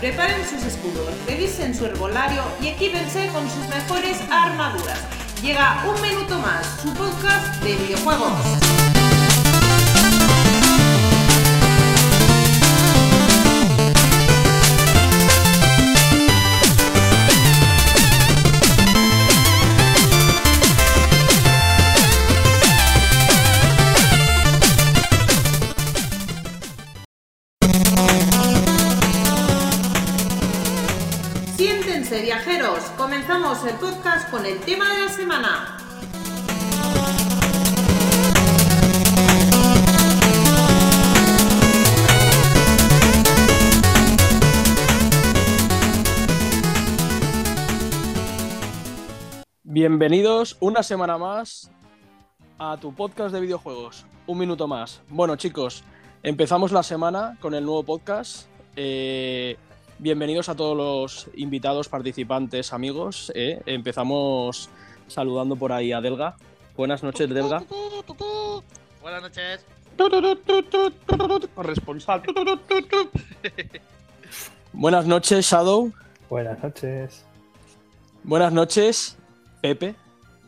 preparen sus escudos, revisen su herbolario y equípense con sus mejores armaduras. Llega un minuto más, su podcast de videojuegos. Viajeros, comenzamos el podcast con el tema de la semana. Bienvenidos una semana más a tu podcast de videojuegos. Un minuto más. Bueno, chicos, empezamos la semana con el nuevo podcast. Eh, bienvenidos a todos los invitados, participantes, amigos. eh. Empezamos saludando por ahí a Delga. Buenas noches, Delga. Buenas noches. Corresponsal. Buenas noches, Shadow. Buenas noches. Buenas noches, Pepe.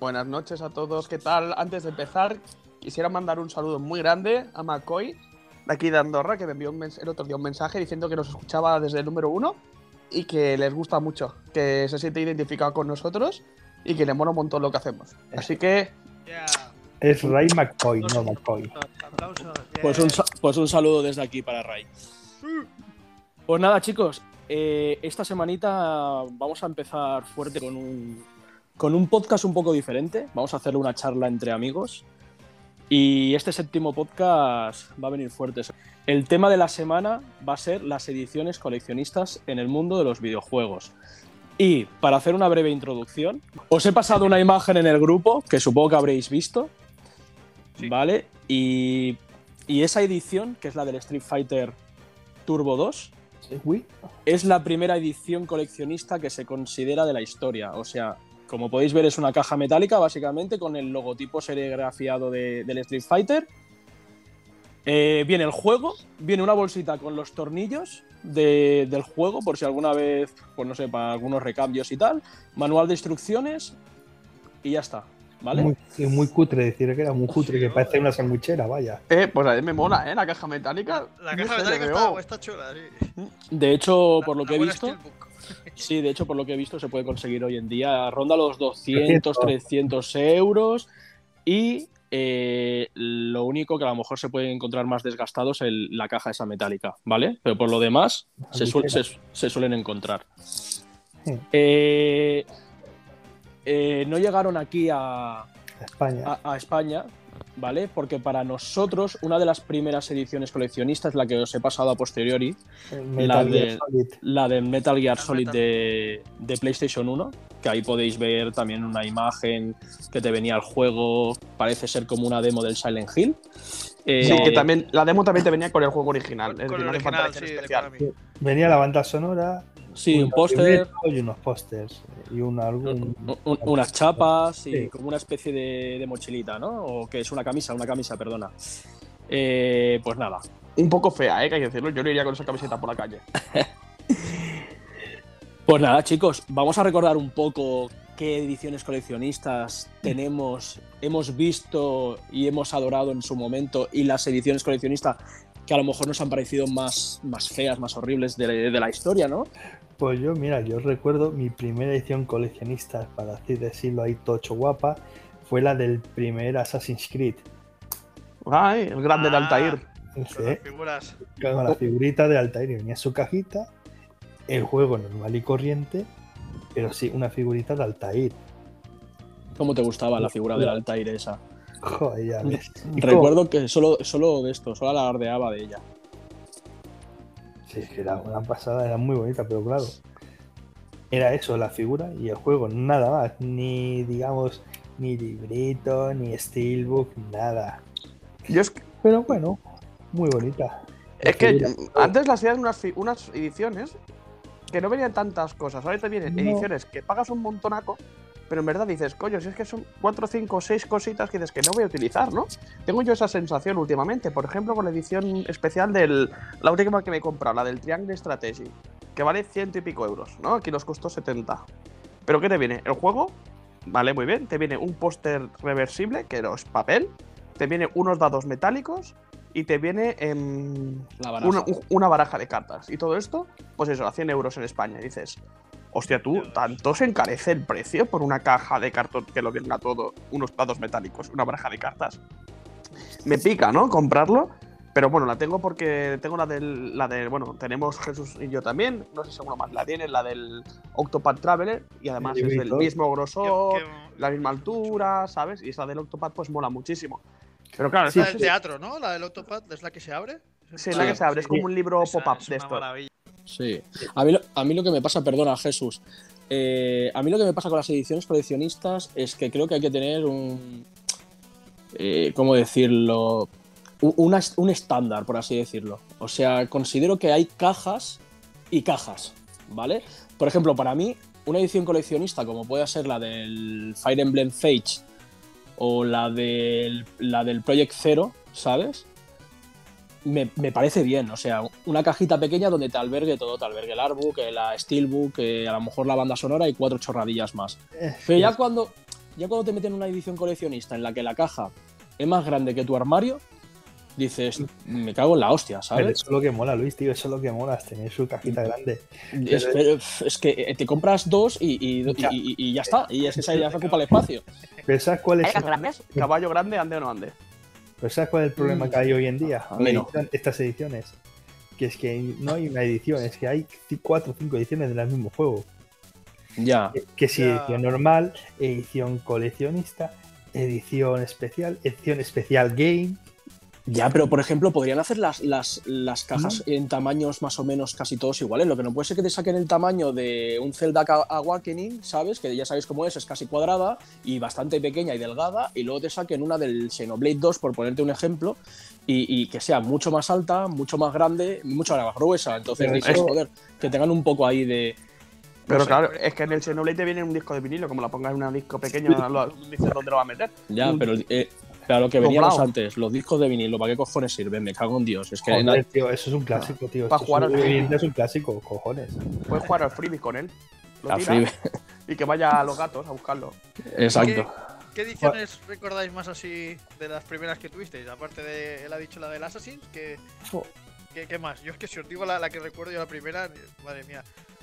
Buenas noches a todos, ¿qué tal? Antes de empezar, quisiera mandar un saludo muy grande a McCoy, aquí de Andorra, que me envió un el otro día un mensaje diciendo que nos escuchaba desde el número uno y que les gusta mucho, que se siente identificado con nosotros y que le mola un montón lo que hacemos. Así que. Es Ray McCoy, no McCoy. Aplausos. Pues un, pues un saludo desde aquí para Ray. Pues nada, chicos, eh, esta semanita vamos a empezar fuerte con un, con un podcast un poco diferente. Vamos a hacerle una charla entre amigos. Y este séptimo podcast va a venir fuerte. El tema de la semana va a ser las ediciones coleccionistas en el mundo de los videojuegos. Y para hacer una breve introducción, os he pasado una imagen en el grupo que supongo que habréis visto. Sí. ¿Vale? Y, y esa edición, que es la del Street Fighter Turbo 2, ¿Sí? Uy, es la primera edición coleccionista que se considera de la historia. O sea, como podéis ver, es una caja metálica, básicamente, con el logotipo serigrafiado de- del Street Fighter. Eh, viene el juego, viene una bolsita con los tornillos de- del juego, por si alguna vez, pues no sé, para algunos recambios y tal. Manual de instrucciones y ya está. ¿Vale? muy, y muy cutre decir que era muy cutre, que Sí, parece joder. una sandwichera, vaya. eh, pues a mí me mola, ¿eh? La caja metálica. La caja metálica está, está chula, sí. De hecho, La- por lo que he visto, Steelbook. Sí, de hecho, por lo que he visto, se puede conseguir hoy en día. Ronda los 200, 300. 300 euros. Y eh, lo único que a lo mejor se puede encontrar más desgastado es el- la caja esa metálica, ¿vale? Pero por lo demás, se, suel- se- se suelen encontrar. Eh, eh, no llegaron aquí a, España. a- a España, ¿vale? Porque para nosotros, una de las primeras ediciones coleccionistas, la que os he pasado a posteriori, Metal la Gear de- Solid. la de Metal Gear Solid Metal- de, de PlayStation 1, que ahí podéis ver también una imagen que te venía al juego, parece ser como una demo del Silent Hill. Eh, Sí, que también, la demo también te venía con el juego original. Con, con el original, sí, especial. Venía la banda sonora. Sí, un póster, Y unos pósters. Y un algún. un- un- unas chapas y Sí. como una especie de, de mochilita, ¿no? O que es una camisa, una camisa, perdona. Eh, pues nada, Un poco fea, ¿eh? Que hay que decirlo. Yo no iría con esa camiseta por la calle. Pues nada, chicos, vamos a recordar un poco qué ediciones coleccionistas tenemos, hemos visto y hemos adorado en su momento y las ediciones coleccionistas que a lo mejor nos han parecido más, más feas, más horribles de, de la historia, ¿no? Pues yo, mira, yo recuerdo mi primera edición coleccionista, para así decirlo ahí, tocho guapa, fue la del primer Assassin's Creed. Ay, el grande de Ah. Altair. Con Ese, las figuras. con la figurita de Altair y venía su cajita, el juego normal y corriente, pero sí, una figurita de Altair. ¿Cómo te gustaba la figura del Altair esa? Joder, ya ves. Y Recuerdo que solo, solo de esto, solo alardeaba de ella. Sí, es que era una pasada, era muy bonita, pero claro. Era eso, la figura y el juego, nada más. Ni, digamos, ni librito, ni steelbook, nada. Yo es que, Pero bueno, muy bonita. Es que antes las hacían unas, unas ediciones que no venían tantas cosas. Ahora te vienen No. ediciones que pagas un montonaco, pero en verdad dices, coño, si es que son 4, 5, 6 cositas que dices que no voy a utilizar, ¿no? Tengo yo esa sensación últimamente. Por ejemplo, con la edición especial del. La última que me he comprado, la del Triangle Strategy. que vale ciento y pico euros, ¿no? Aquí nos costó 70. ¿Pero qué te viene? El juego, vale, muy bien. Te viene un póster reversible, que no es papel. Te viene unos dados metálicos. Y te viene La baraja. una, un- una baraja de cartas. Y todo esto, pues eso, a 100 euros en España. Y dices, hostia, tú, ¿tanto se encarece el precio por una caja de cartón que lo venga todo? Unos dados metálicos, una baraja de cartas. Me pica, ¿no? Comprarlo. Pero bueno, la tengo porque tengo la del. La de, bueno, tenemos Jesús y yo también. No sé si alguno más la tiene, la del Octopath Traveler. Y además es del mismo grosor, la misma altura, ¿sabes? Y esa del Octopath pues mola muchísimo. Pero claro, Sí, la esta del es- teatro, ¿no? La del Octopad es la que se abre. sí, es la que se abre, es como un libro pop-up es de una esto. maravilla. Sí. A mí, lo, a mí lo que me pasa, perdona, Jesús. eh, a mí lo que me pasa con las ediciones coleccionistas es que creo que hay que tener un. eh, ¿Cómo decirlo? Un, una- un estándar, por así decirlo. O sea, considero que hay cajas y cajas, ¿vale? Por ejemplo, para mí, una edición coleccionista, como puede ser la del Fire Emblem Fates o la del, la del Project Zero, ¿sabes? me, me parece bien. O sea, una cajita pequeña donde te albergue todo, te albergue el artbook, la steelbook, eh, a lo mejor la banda sonora y cuatro chorradillas más. Eh, Pero ya cuando, ya cuando te meten una edición coleccionista en la que la caja es más grande que tu armario, dices, me cago en la hostia, Pero ¿sabes? eso es lo que mola, Luis, tío. Eso es lo que mola, es tener su cajita grande. Es, pero, es que eh, te compras dos y, y- Ya. y- y ya está. Y es que ya se ocupa el espacio. Pero ¿sabes cuál es, ¿Hay cajas grandes? Caballo grande, ande o no ande. pero ¿sabes cuál es el problema que hay hoy en día A mí no. estas ediciones? Que es que no hay una edición, es que hay cuatro o cinco ediciones del mismo juego. Ya. Que- Que si Ya. edición normal, edición coleccionista, edición especial, edición especial game. Ya, pero por ejemplo, podrían hacer las, las, las cajas en tamaños más o menos casi todos iguales. Lo que no puede ser que te saquen el tamaño de un Zelda Awakening, ¿sabes? Que ya sabéis cómo es, es casi cuadrada y bastante pequeña y delgada. Y luego te saquen una del Xenoblade 2, por ponerte un ejemplo, y, y que sea mucho más alta, mucho más grande, mucho más gruesa. Entonces, dices, joder, que tengan un poco ahí de. Pero sé, claro, es que en el Xenoblade te viene un disco de vinilo, como la pongas en un disco pequeño, lo- dices dónde lo va a meter. Ya, Un- pero. Eh, pero lo que veníamos Doblado. antes, los discos de vinilo, ¿para qué cojones sirven? Me cago en Dios. Es que Joder, na- tío, eso es un clásico, tío. Pa' Esto jugar es, al día es un clásico, cojones. Puedes jugar al freebie con él. Lo la Y que vaya a los gatos a buscarlo. Exacto. ¿Qué ediciones recordáis más así de las primeras que tuvisteis? Aparte de, él ha dicho la del Assassin, ¿qué, qué, qué más? Yo es que si os digo la, la que recuerdo yo la primera, madre mía,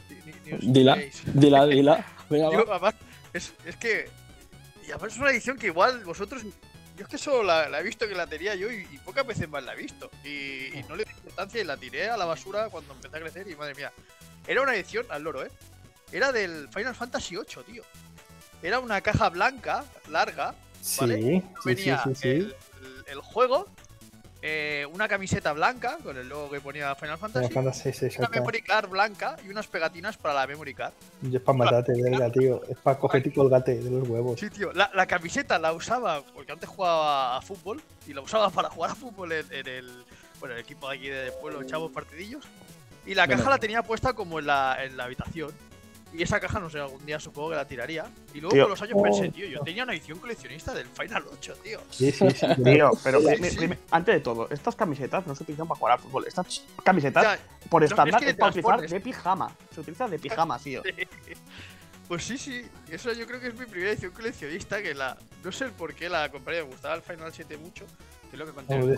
ni, ni- ni os Dila, dila, dila. Venga, va. Yo, además, es, es que. Y además es una edición que igual vosotros. Yo es que solo la, la he visto que la tenía yo y, y pocas veces más la he visto. Y, y no le di importancia y la tiré a la basura cuando empecé a crecer y madre mía. Era una edición al loro, ¿eh? Era del Final Fantasy VIII, tío. Era una caja blanca, larga. ¿Vale? Sí, sí, sí, Venía sí, sí. El juego, eh, una camiseta blanca con el logo que ponía Final Fantasy. Final Fantasy, sí, Una memory card blanca y unas pegatinas para la memory card. Y es para matarte, verga, tío. Es para cogerte y colgate de los huevos. Sí, tío. La, la camiseta la usaba porque antes jugaba a fútbol y la usaba para jugar a fútbol en, en el, bueno, el equipo de aquí del pueblo, echábamos partidillos. Y la Bueno. caja la tenía puesta como en la, en la habitación. Y esa caja, no sé, algún día supongo que la tiraría. Y luego Tío. con los años Oh. pensé, tío, yo tenía una edición coleccionista del Final 8, tío. Sí, sí, sí. Tío, pero Sí, prime- sí. prime- antes de todo, estas camisetas no se utilizan para jugar al fútbol. Estas camisetas, Ya, por no, es estándar, que es para utilizar transpones. de pijama. Se utiliza de pijama, tío. Pues sí, sí. Eso yo creo que es mi primera edición coleccionista. Que la. No sé el por qué la compré. Me gustaba el Final 7 mucho. Que es lo que conté. Con mi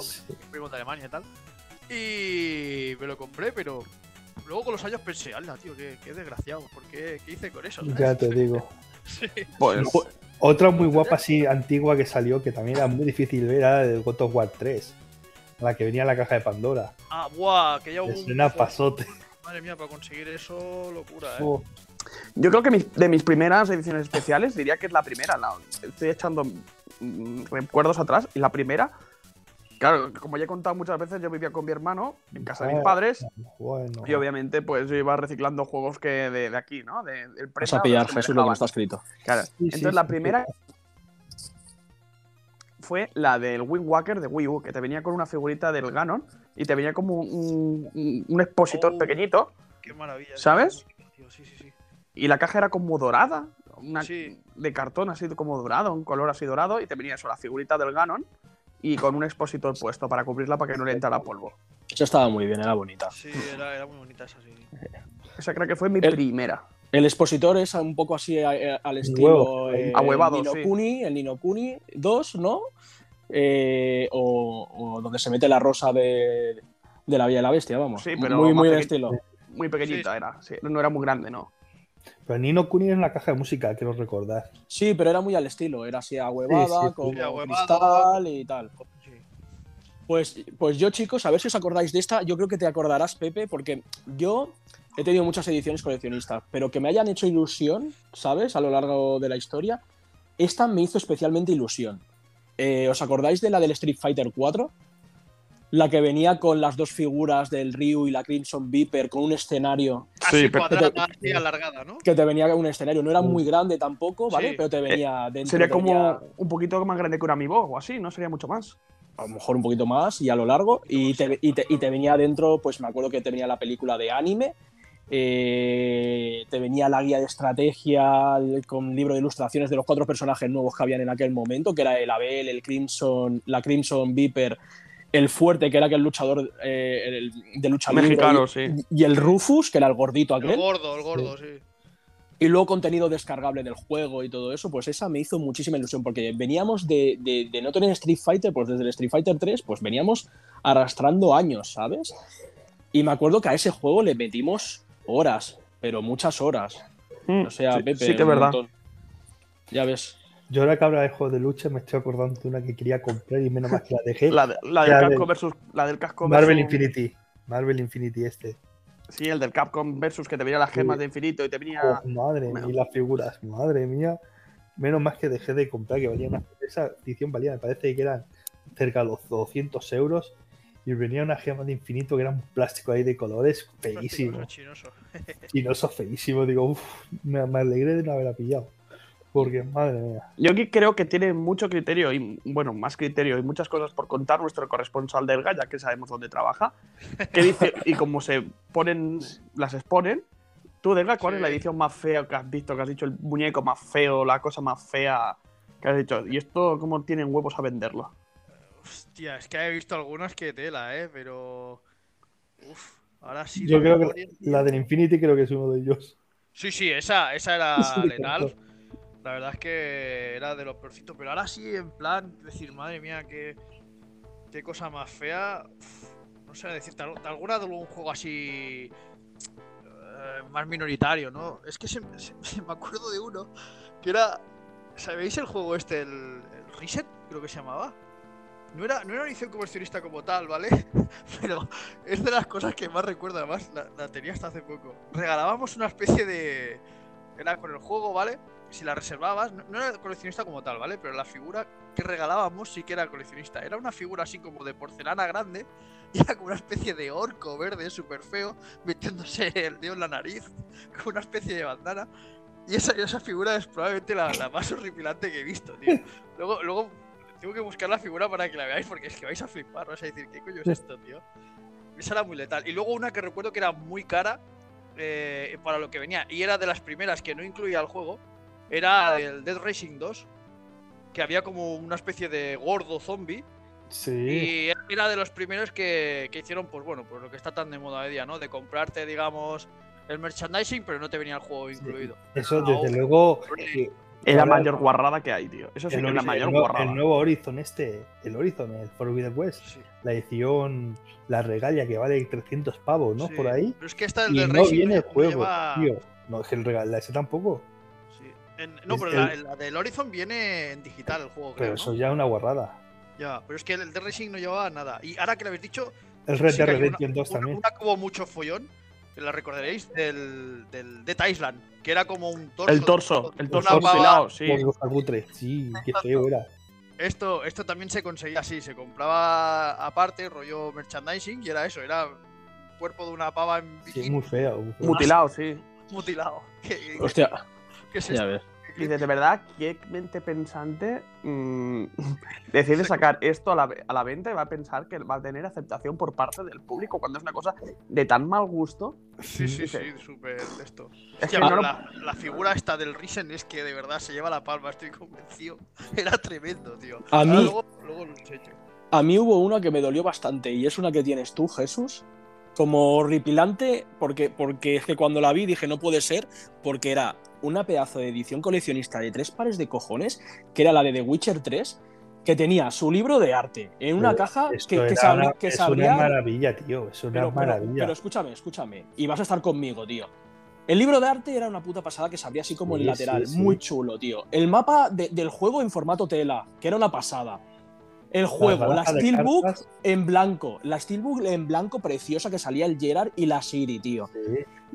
primo de Alemania y tal. Y me lo compré, pero. Luego con los años pensé, ¡hala, tío! Qué, qué desgraciado. ¿Por qué? ¿Qué hice con eso? sabes? Ya te digo. Sí. Pues, Otra muy guapa, así antigua que salió, que también era muy difícil ver, era el God of War 3. La que venía en la caja de Pandora. Ah, buah, que ya hubo Es un. una pasote. Madre mía, para conseguir eso, locura, eh. Oh, yo creo que mis- de mis primeras ediciones especiales diría que es la primera. la- estoy echando mm, recuerdos atrás. Y la primera, claro, como ya he contado muchas veces, yo vivía con mi hermano en casa de mis padres. bueno. Y obviamente, pues yo iba reciclando juegos que de, de aquí, ¿no? De, del Vas a pillar, Jesús, lo que está escrito. Claro. Sí, sí, Entonces, la sí, primera fue la del Wind Walker de Wii U, que te venía con una figurita del Ganon y te venía como un, un- un expositor Oh. pequeñito Qué maravilla. ¿Sabes? Sí, sí, sí. y la caja era como dorada, una Sí. de cartón así como dorado, un color así dorado y te venía eso, la figurita del Ganon y con un expositor puesto para cubrirla para que no le entrara polvo. Eso estaba muy bien, era bonita. Sí, era, era muy bonita esa, sí. Esa creo que fue mi El- primera. El expositor es un poco así a- a- al estilo eh, ahuevado, el Nino sí. Kuni, el Nino Kuni 2, ¿no? Eh, o, o donde se mete la rosa de, de la Vía de la Bestia, vamos. Sí, pero muy, muy de estilo. Muy pequeñita Sí. era. sí, no era muy grande, ¿no? Pero Nino Kuni es una caja de música, quiero recordar. Sí, pero era muy al estilo, era así ahuevada, Sí, ahuevado. cristal y tal. Sí. Pues, pues yo, chicos, a ver si os acordáis de esta. Yo creo que te acordarás, Pepe, porque yo he tenido muchas ediciones coleccionistas, pero que me hayan hecho ilusión, ¿sabes? A lo largo de la historia. Esta me hizo especialmente ilusión. Eh, ¿Os acordáis de la del Street Fighter 4? La que venía con las dos figuras del Ryu y la Crimson Viper con un escenario Así Sí, pero- cuadrada, así alargada, ¿no? que te venía un escenario. No era Mm. muy grande tampoco, ¿vale? Sí. Pero te venía dentro. Sería te como venía- un poquito más grande que un amiibo o así, ¿no? Sería mucho más. a lo mejor un poquito más y a lo largo. Y te, y te- y te venía dentro, pues me acuerdo que te venía la película de anime, eh, te venía la guía de estrategia el- con libro de ilustraciones de los cuatro personajes nuevos que habían en aquel momento, que era el Abel, el Crimson, la Crimson Viper, el Fuerte, que era aquel luchador eh, el- de lucha Mexicano, y, sí. y el Rufus, que era el gordito El aquel. gordo, el gordo, sí. Y luego contenido descargable del juego y todo eso, pues esa me hizo muchísima ilusión, porque veníamos de, de- de no tener Street Fighter, pues desde el Street Fighter 3, pues veníamos arrastrando años, ¿sabes? Y me acuerdo que a ese juego le metimos horas, pero muchas horas. Mm, O sea, sí, Pepe, sí que es verdad. montón. Ya ves. Yo ahora que habla de juegos de lucha me estoy acordando de una que quería comprar y menos mal que la dejé. La, de- la del del- versus. La del casco Marvel versus- Infinity. Marvel Infinity este. Sí, el del Capcom versus que te venía las gemas Sí. de infinito y te venía. Oh, madre mía, y las figuras, madre mía. Menos más que dejé de comprar, que valía una. Esa edición valía, me parece que eran cerca de los 200 euros. Y venía una gema de infinito que era un plástico ahí de colores feísimo. Chinoso. Chinoso, feísimo. Digo, uff, me, me alegré de no haberla pillado. Porque, madre mía. Yo aquí creo que tiene mucho criterio y, bueno, más criterio y muchas cosas por contar nuestro corresponsal del ya que sabemos dónde trabaja. Que dice, y como se ponen, las exponen, tú, Delga, ¿cuál Sí. es la edición más fea que has visto? Que has dicho el muñeco más feo, la cosa más fea que has dicho. ¿Y esto cómo tienen huevos a venderlo? Hostia, es que he visto algunas que tela, ¿eh? Pero. Uf, ahora sí. Yo creo que la del Infinity creo que es uno de ellos. Sí, sí, esa, esa era Sí, letal. La verdad es que era de los peorcitos. Pero ahora sí, en plan, decir, madre mía, qué, qué cosa más fea. No sé decirte, al- alguna de algún juego así. eh, más minoritario, ¿no? Es que se, me acuerdo de uno que era. ¿Sabéis el juego este, el, Reset? Creo que se llamaba. No era, no era edición coleccionista como tal, ¿vale? Pero es de las cosas que más recuerdo, además la tenía hasta hace poco. Regalábamos una especie de... Era con el juego, ¿vale? Si la reservabas, no, no era coleccionista como tal, ¿vale? Pero la figura que regalábamos sí que era coleccionista. Era una figura así como de porcelana grande y era como una especie de orco verde súper feo metiéndose el dedo en la nariz con una especie de bandana. Y esa, esa figura es probablemente la, la más horripilante que he visto, tío. Luego, luego tengo que buscar la figura para que la veáis porque es que vais a flipar, vais a decir, ¿qué coño es esto, tío? Esa era muy letal. Y luego una que recuerdo que era muy cara eh, para lo que venía, y era de las primeras que no incluía el juego, era el Dead Racing 2, que había como una especie de gordo zombie, Sí. y era de los primeros que, que hicieron, pues bueno, pues lo que está tan de moda hoy día, ¿no? De comprarte, digamos, el merchandising, pero no te venía el juego incluido. Eso, Ah, desde oh. luego. Eh, Es la mayor guarrada que hay, tío. Eso sí el, que es la mayor el nuevo- guarrada. el nuevo Horizon este, el Horizon, el Forbidden West, Sí, la edición, la regalia que vale 300 pavos, ¿no? sí. Por ahí. Pero es que esta del Y Dead no Racing viene el no juego, lleva- tío. No, es que el regalo ese tampoco. Sí. En- no, Es pero el- la, la del Horizon viene en digital el juego, Pero creo, eso ¿no? ya es una guarrada. Ya, pero es que el Dead Racing no llevaba nada. Y ahora que lo habéis dicho, El Red sí Dead que hay una- Redemption 2 una, también. una que hubo mucho follón, que la recordaréis, del, del Dead Island, que era como un torso. El torso, el torso mutilado, sí. Sí, qué feo era. Esto, esto también se conseguía así, se compraba aparte, rollo merchandising, y era eso, era un cuerpo de una pava en Sí, bikini muy feo. Muy feo. Mutilado, sí. mutilado. ¿Qué, qué- Hostia, qué es ya esto? ves. Dices, de verdad, qué mente pensante mm, decide sacar esto a la, a la venta y va a pensar que va a tener aceptación por parte del público cuando es una cosa de tan mal gusto. Sí, sí, sí, Sí. súper esto. Es que no lo- la, la figura esta del Risen es que de verdad se lleva la palma, estoy convencido. Era tremendo, tío. A Ahora mí- Luego, luego lo enseño. A mí hubo una que me dolió bastante y es una que tienes tú, Jesús, como horripilante, porque, porque es que cuando la vi dije, no puede ser, porque era una pedazo de edición coleccionista de tres pares de cojones, que era la de The Witcher 3, que tenía su libro de arte en una Pero caja que, que una- que es una maravilla, tío. Es una pero, maravilla. pero escúchame, escúchame. Y vas a estar conmigo, tío. El libro de arte era una puta pasada que se abría así como Sí, el lateral. sí, sí. Muy chulo, tío. El mapa de- del juego en formato tela, que era una pasada. El juego, la de Steelbook cartas, en blanco. La Steelbook en blanco preciosa que salía el Gerard y la Siri, tío. sí.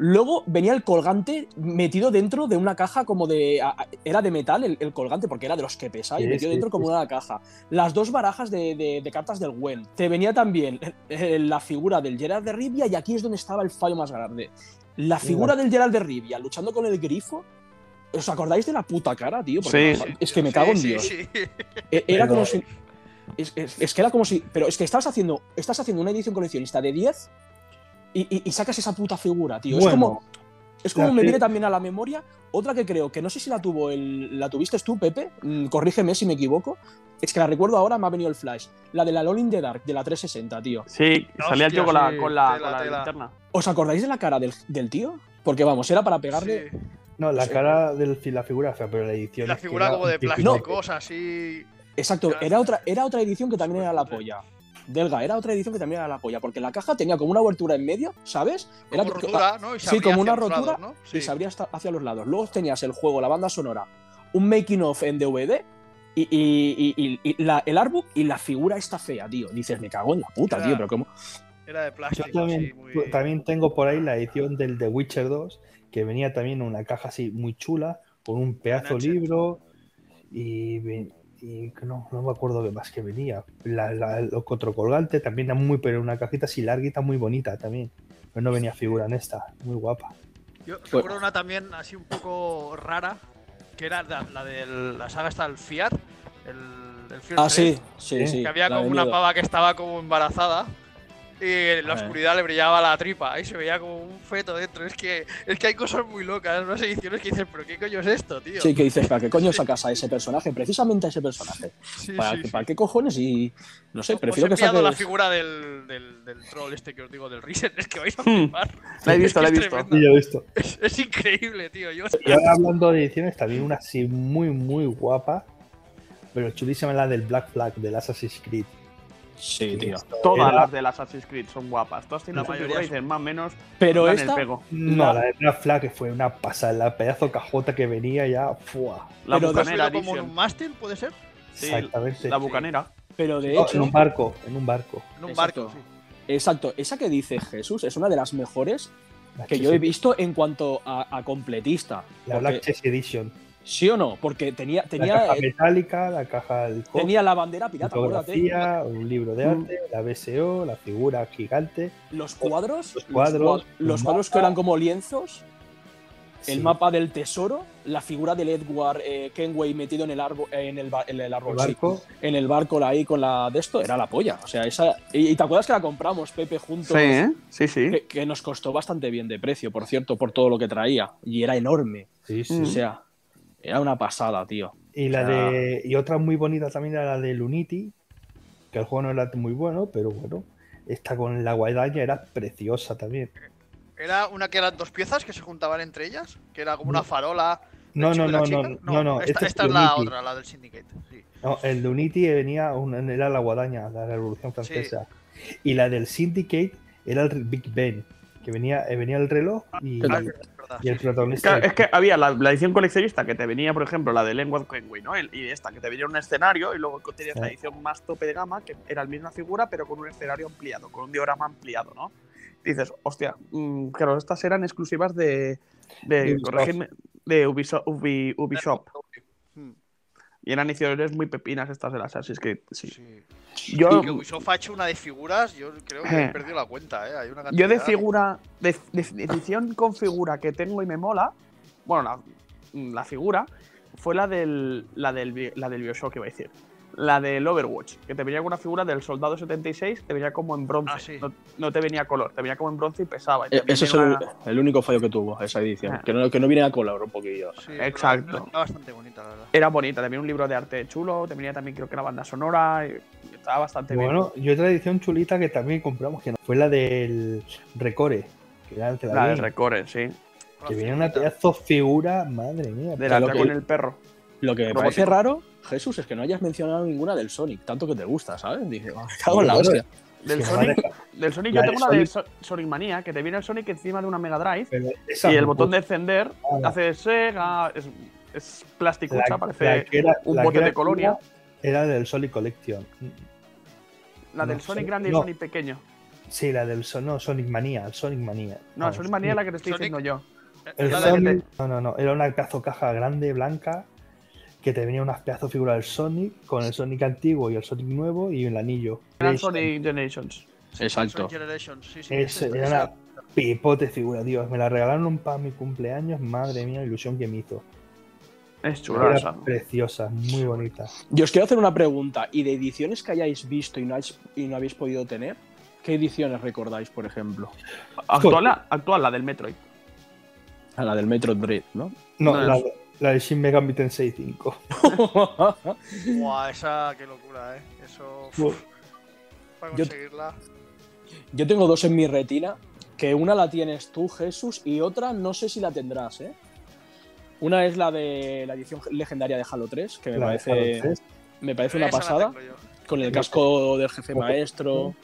Luego venía el colgante metido dentro de una caja como de. Era de metal el, el colgante porque era de los que pesaba y metido sí, dentro como sí. una caja. Las dos barajas de, de- de cartas del Gwen. Te venía también eh, la figura del Gerard de Rivia y aquí es donde estaba el fallo más grande. La figura del Gerard de Rivia luchando con el grifo. ¿Os acordáis de la puta cara, tío? Porque Sí. es que me cago en Sí, Dios. sí. E- Era Pero- como si. Es, es- es que era como si. Pero es que estás haciendo, estás haciendo una edición coleccionista de 10 y, y- y sacas esa puta figura, tío. es como. Es como la me viene también a la memoria otra que creo que no sé si la tuvo el, la tuviste tú, Pepe. mm, corrígeme si me equivoco. Es que la recuerdo ahora, me ha venido el flash. La de la LOL in the Dark, de la 360, tío. Sí, salía el tío con la, con la, tela, con la linterna. ¿Os acordáis de la cara del, del tío? Porque vamos, era para pegarle. Sí. No, la Sí. cara de la figura fea, pero la Y edición. la figura como de pico. plásticos, así. Exacto, Era- otra, era otra edición que también era la polla. Delga, era otra edición que también era la polla, porque la caja tenía como una abertura en medio, ¿sabes? Era Como rotura, ¿no? Y se sí, como una rotura lados, ¿no? y se abría hasta- hacia los lados. Luego tenías el juego, la banda sonora, un making of en DVD y, y- y- y- y la- el artbook y la figura está fea, tío. Dices, me cago en la puta, Era- tío, pero ¿cómo? Era de Yo plástico, también, así, muy. también tengo por ahí la edición del The Witcher 2, que venía también en una caja así muy chula, con un pedazo libro y, y que no, no me acuerdo qué más que venía. La, la- el otro colgante también era muy, pero una cajita así larguita, muy bonita también. Pero no venía figura en esta, muy guapa. Yo recuerdo una también así un poco rara, que era la, la de la saga hasta el Fiat. El, el Fear Ah, sí, sí, sí. Que había como una pava que estaba como embarazada. Y en la oscuridad le brillaba la tripa y se veía como un feto dentro. Es que, es que hay cosas muy locas, unas ediciones que dices, pero ¿qué coño es esto, tío? Sí, que dices, ¿para qué coño sacas a ese personaje? Precisamente a ese personaje. Sí, ¿Para, sí, qué- sí. para qué cojones? Y no sé, Os prefiero he que enviado la saques. figura del, del, del troll este que os digo, del Risen, es que vais a Hmm. flipar. La he visto, la he visto. tremenda. Sí, yo he visto. Es, es increíble, tío. Yo, Y ahora hablando de ediciones, también una así muy, muy guapa, pero chulísima la del Black Flag, del Assassin's Creed. Sí, tío. Todas era- las de las Assassin's Creed son guapas. Todas tienen La mayoría dicen más o menos. Pero esta. el pego. No, La- la de Black Flag que fue una pasada, la pedazo cajota que venía ya. ¡fua! La Pero de- bucanera como un mástil, ¿puede ser? Sí, Exactamente. la bucanera. Pero de No, hecho. en un barco, en un barco. En un Exacto. barco, sí. Exacto, esa que dice Jesús es una de las mejores La que yo he visto en cuanto a, a completista. La Porque- Black Chess Edition. ¿Sí o no? Porque tenía, La tenía, caja eh, metálica, la caja del cofre, tenía la bandera pirata, acuérdate. un libro de arte, la BSO, la figura gigante. Los cuadros, Los cuadros, los, cuadros que eran como lienzos, el Sí, mapa del tesoro, la figura del Edward eh, Kenway metido en el árbol, en el, ba- en el el árbol, sí, barco. en el barco ahí con la de esto, era la polla. O sea, esa. Y, y te acuerdas que la compramos, Pepe, juntos. Sí, ¿eh? Sí, sí. Que, que nos costó bastante bien de precio, por cierto, por todo lo que traía. Y era enorme. Sí, sí. O sea, era una pasada, tío. Y la o sea- de. Y otra muy bonita también era la de Unity. Que el juego no era muy bueno, pero bueno. Esta con la guadaña era preciosa también. Era una que eran dos piezas que se juntaban entre ellas, que era como una farola. No, no, no, no, no, no, Esta, este es esta es la Unity. otra, la del Syndicate. Sí. No, el de Unity venía, un- era la guadaña, la Revolución Francesa. Y la del Syndicate era el Big Ben. Que venía, eh, venía el reloj y, Ah, verdad, y el protagonista. Claro, es que había la, la edición coleccionista que te venía, por ejemplo, la de Lengua Kenway, ¿no? El- Y esta, que te venía un escenario, y luego tenías la Sí. edición más tope de gama, que era la misma figura, pero con un escenario ampliado, con un diorama ampliado, ¿no? dices, hostia, mm, claro, estas eran exclusivas de. de Ubisoft. de Ubisoft. Ubi- Ubisoft. Y eran ediciones muy pepinas estas de las Assassin's Creed. Sí. sí. Yo, que Ubisoft ha hecho una de figuras, yo creo que he Eh. perdido la cuenta, ¿eh? Hay una Yo de cantidad. figura, de, de- de edición con figura que tengo y me mola, bueno, la, la figura fue la del, la del, la del Bioshock, iba a decir. La del Overwatch, que te venía con una figura del soldado 76, te venía como en bronce. Ah, sí. no, no te venía color, te venía como en bronce y pesaba. Y E- también Ese es el, una- el único fallo que tuvo esa edición. Ah. Que no, que no viene a color un poquillo. Sí, Exacto. Está bastante bonita, la verdad. Era bonita, también un libro de arte chulo, te venía también creo que la banda sonora, y estaba bastante Bueno, y otra edición chulita que también compramos, que no- fue la del Recore. Que era el que bien. la del Recore, sí. Que viene una pedazo figura, madre mía. De la lo tía que- con el perro. Lo que me parece raro, Jesús, es que no hayas mencionado ninguna del Sonic, tanto que te gusta, ¿sabes? Dije, "Ah, me cago en la hostia. Del Sonic, del Sonic La yo tengo una de So- Sonic Manía, que te viene el Sonic encima de una Mega Drive y el botón de encender Ah. hace Sega, es, es La- parece la un la bote de colonia. Era del Sonic Collection. La del Sonic grande y no. Sonic pequeño. Sí, la del no, Sonic Manía, el Sonic Manía. No, Vamos, Sonic Manía es la que te estoy Sonic- diciendo yo. La no, no, no, era una pedazo caja grande, blanca, que te venía unas pedazo figuras del Sonic, con el Sonic antiguo y el Sonic nuevo y el anillo. Era el Esa- Sonic Generations. Exacto. Sonic Generations, sí, sí. era una pipote figura, Dios. Me la regalaron para mi cumpleaños, madre mía, la ilusión que me hizo. Es chula preciosa, muy bonita. Yo os quiero hacer una pregunta. ¿Y de ediciones que hayáis visto y no, hayáis- y no habéis podido tener? ¿Qué ediciones recordáis, por ejemplo? Actual, la- actual, la del Metroid. A la del Metro Dread, ¿no? No, No, la, es- la de Shin Megami Tensei 5. Buah, esa, qué locura, eh. Eso. Uf, para conseguirla. Yo tengo dos en mi retina, que una la tienes tú, Jesús, y otra no sé si la tendrás, ¿eh? Una es la de la edición legendaria de Halo 3, que me La parece, Halo 3. me parece una Esa pasada, con el casco del jefe maestro.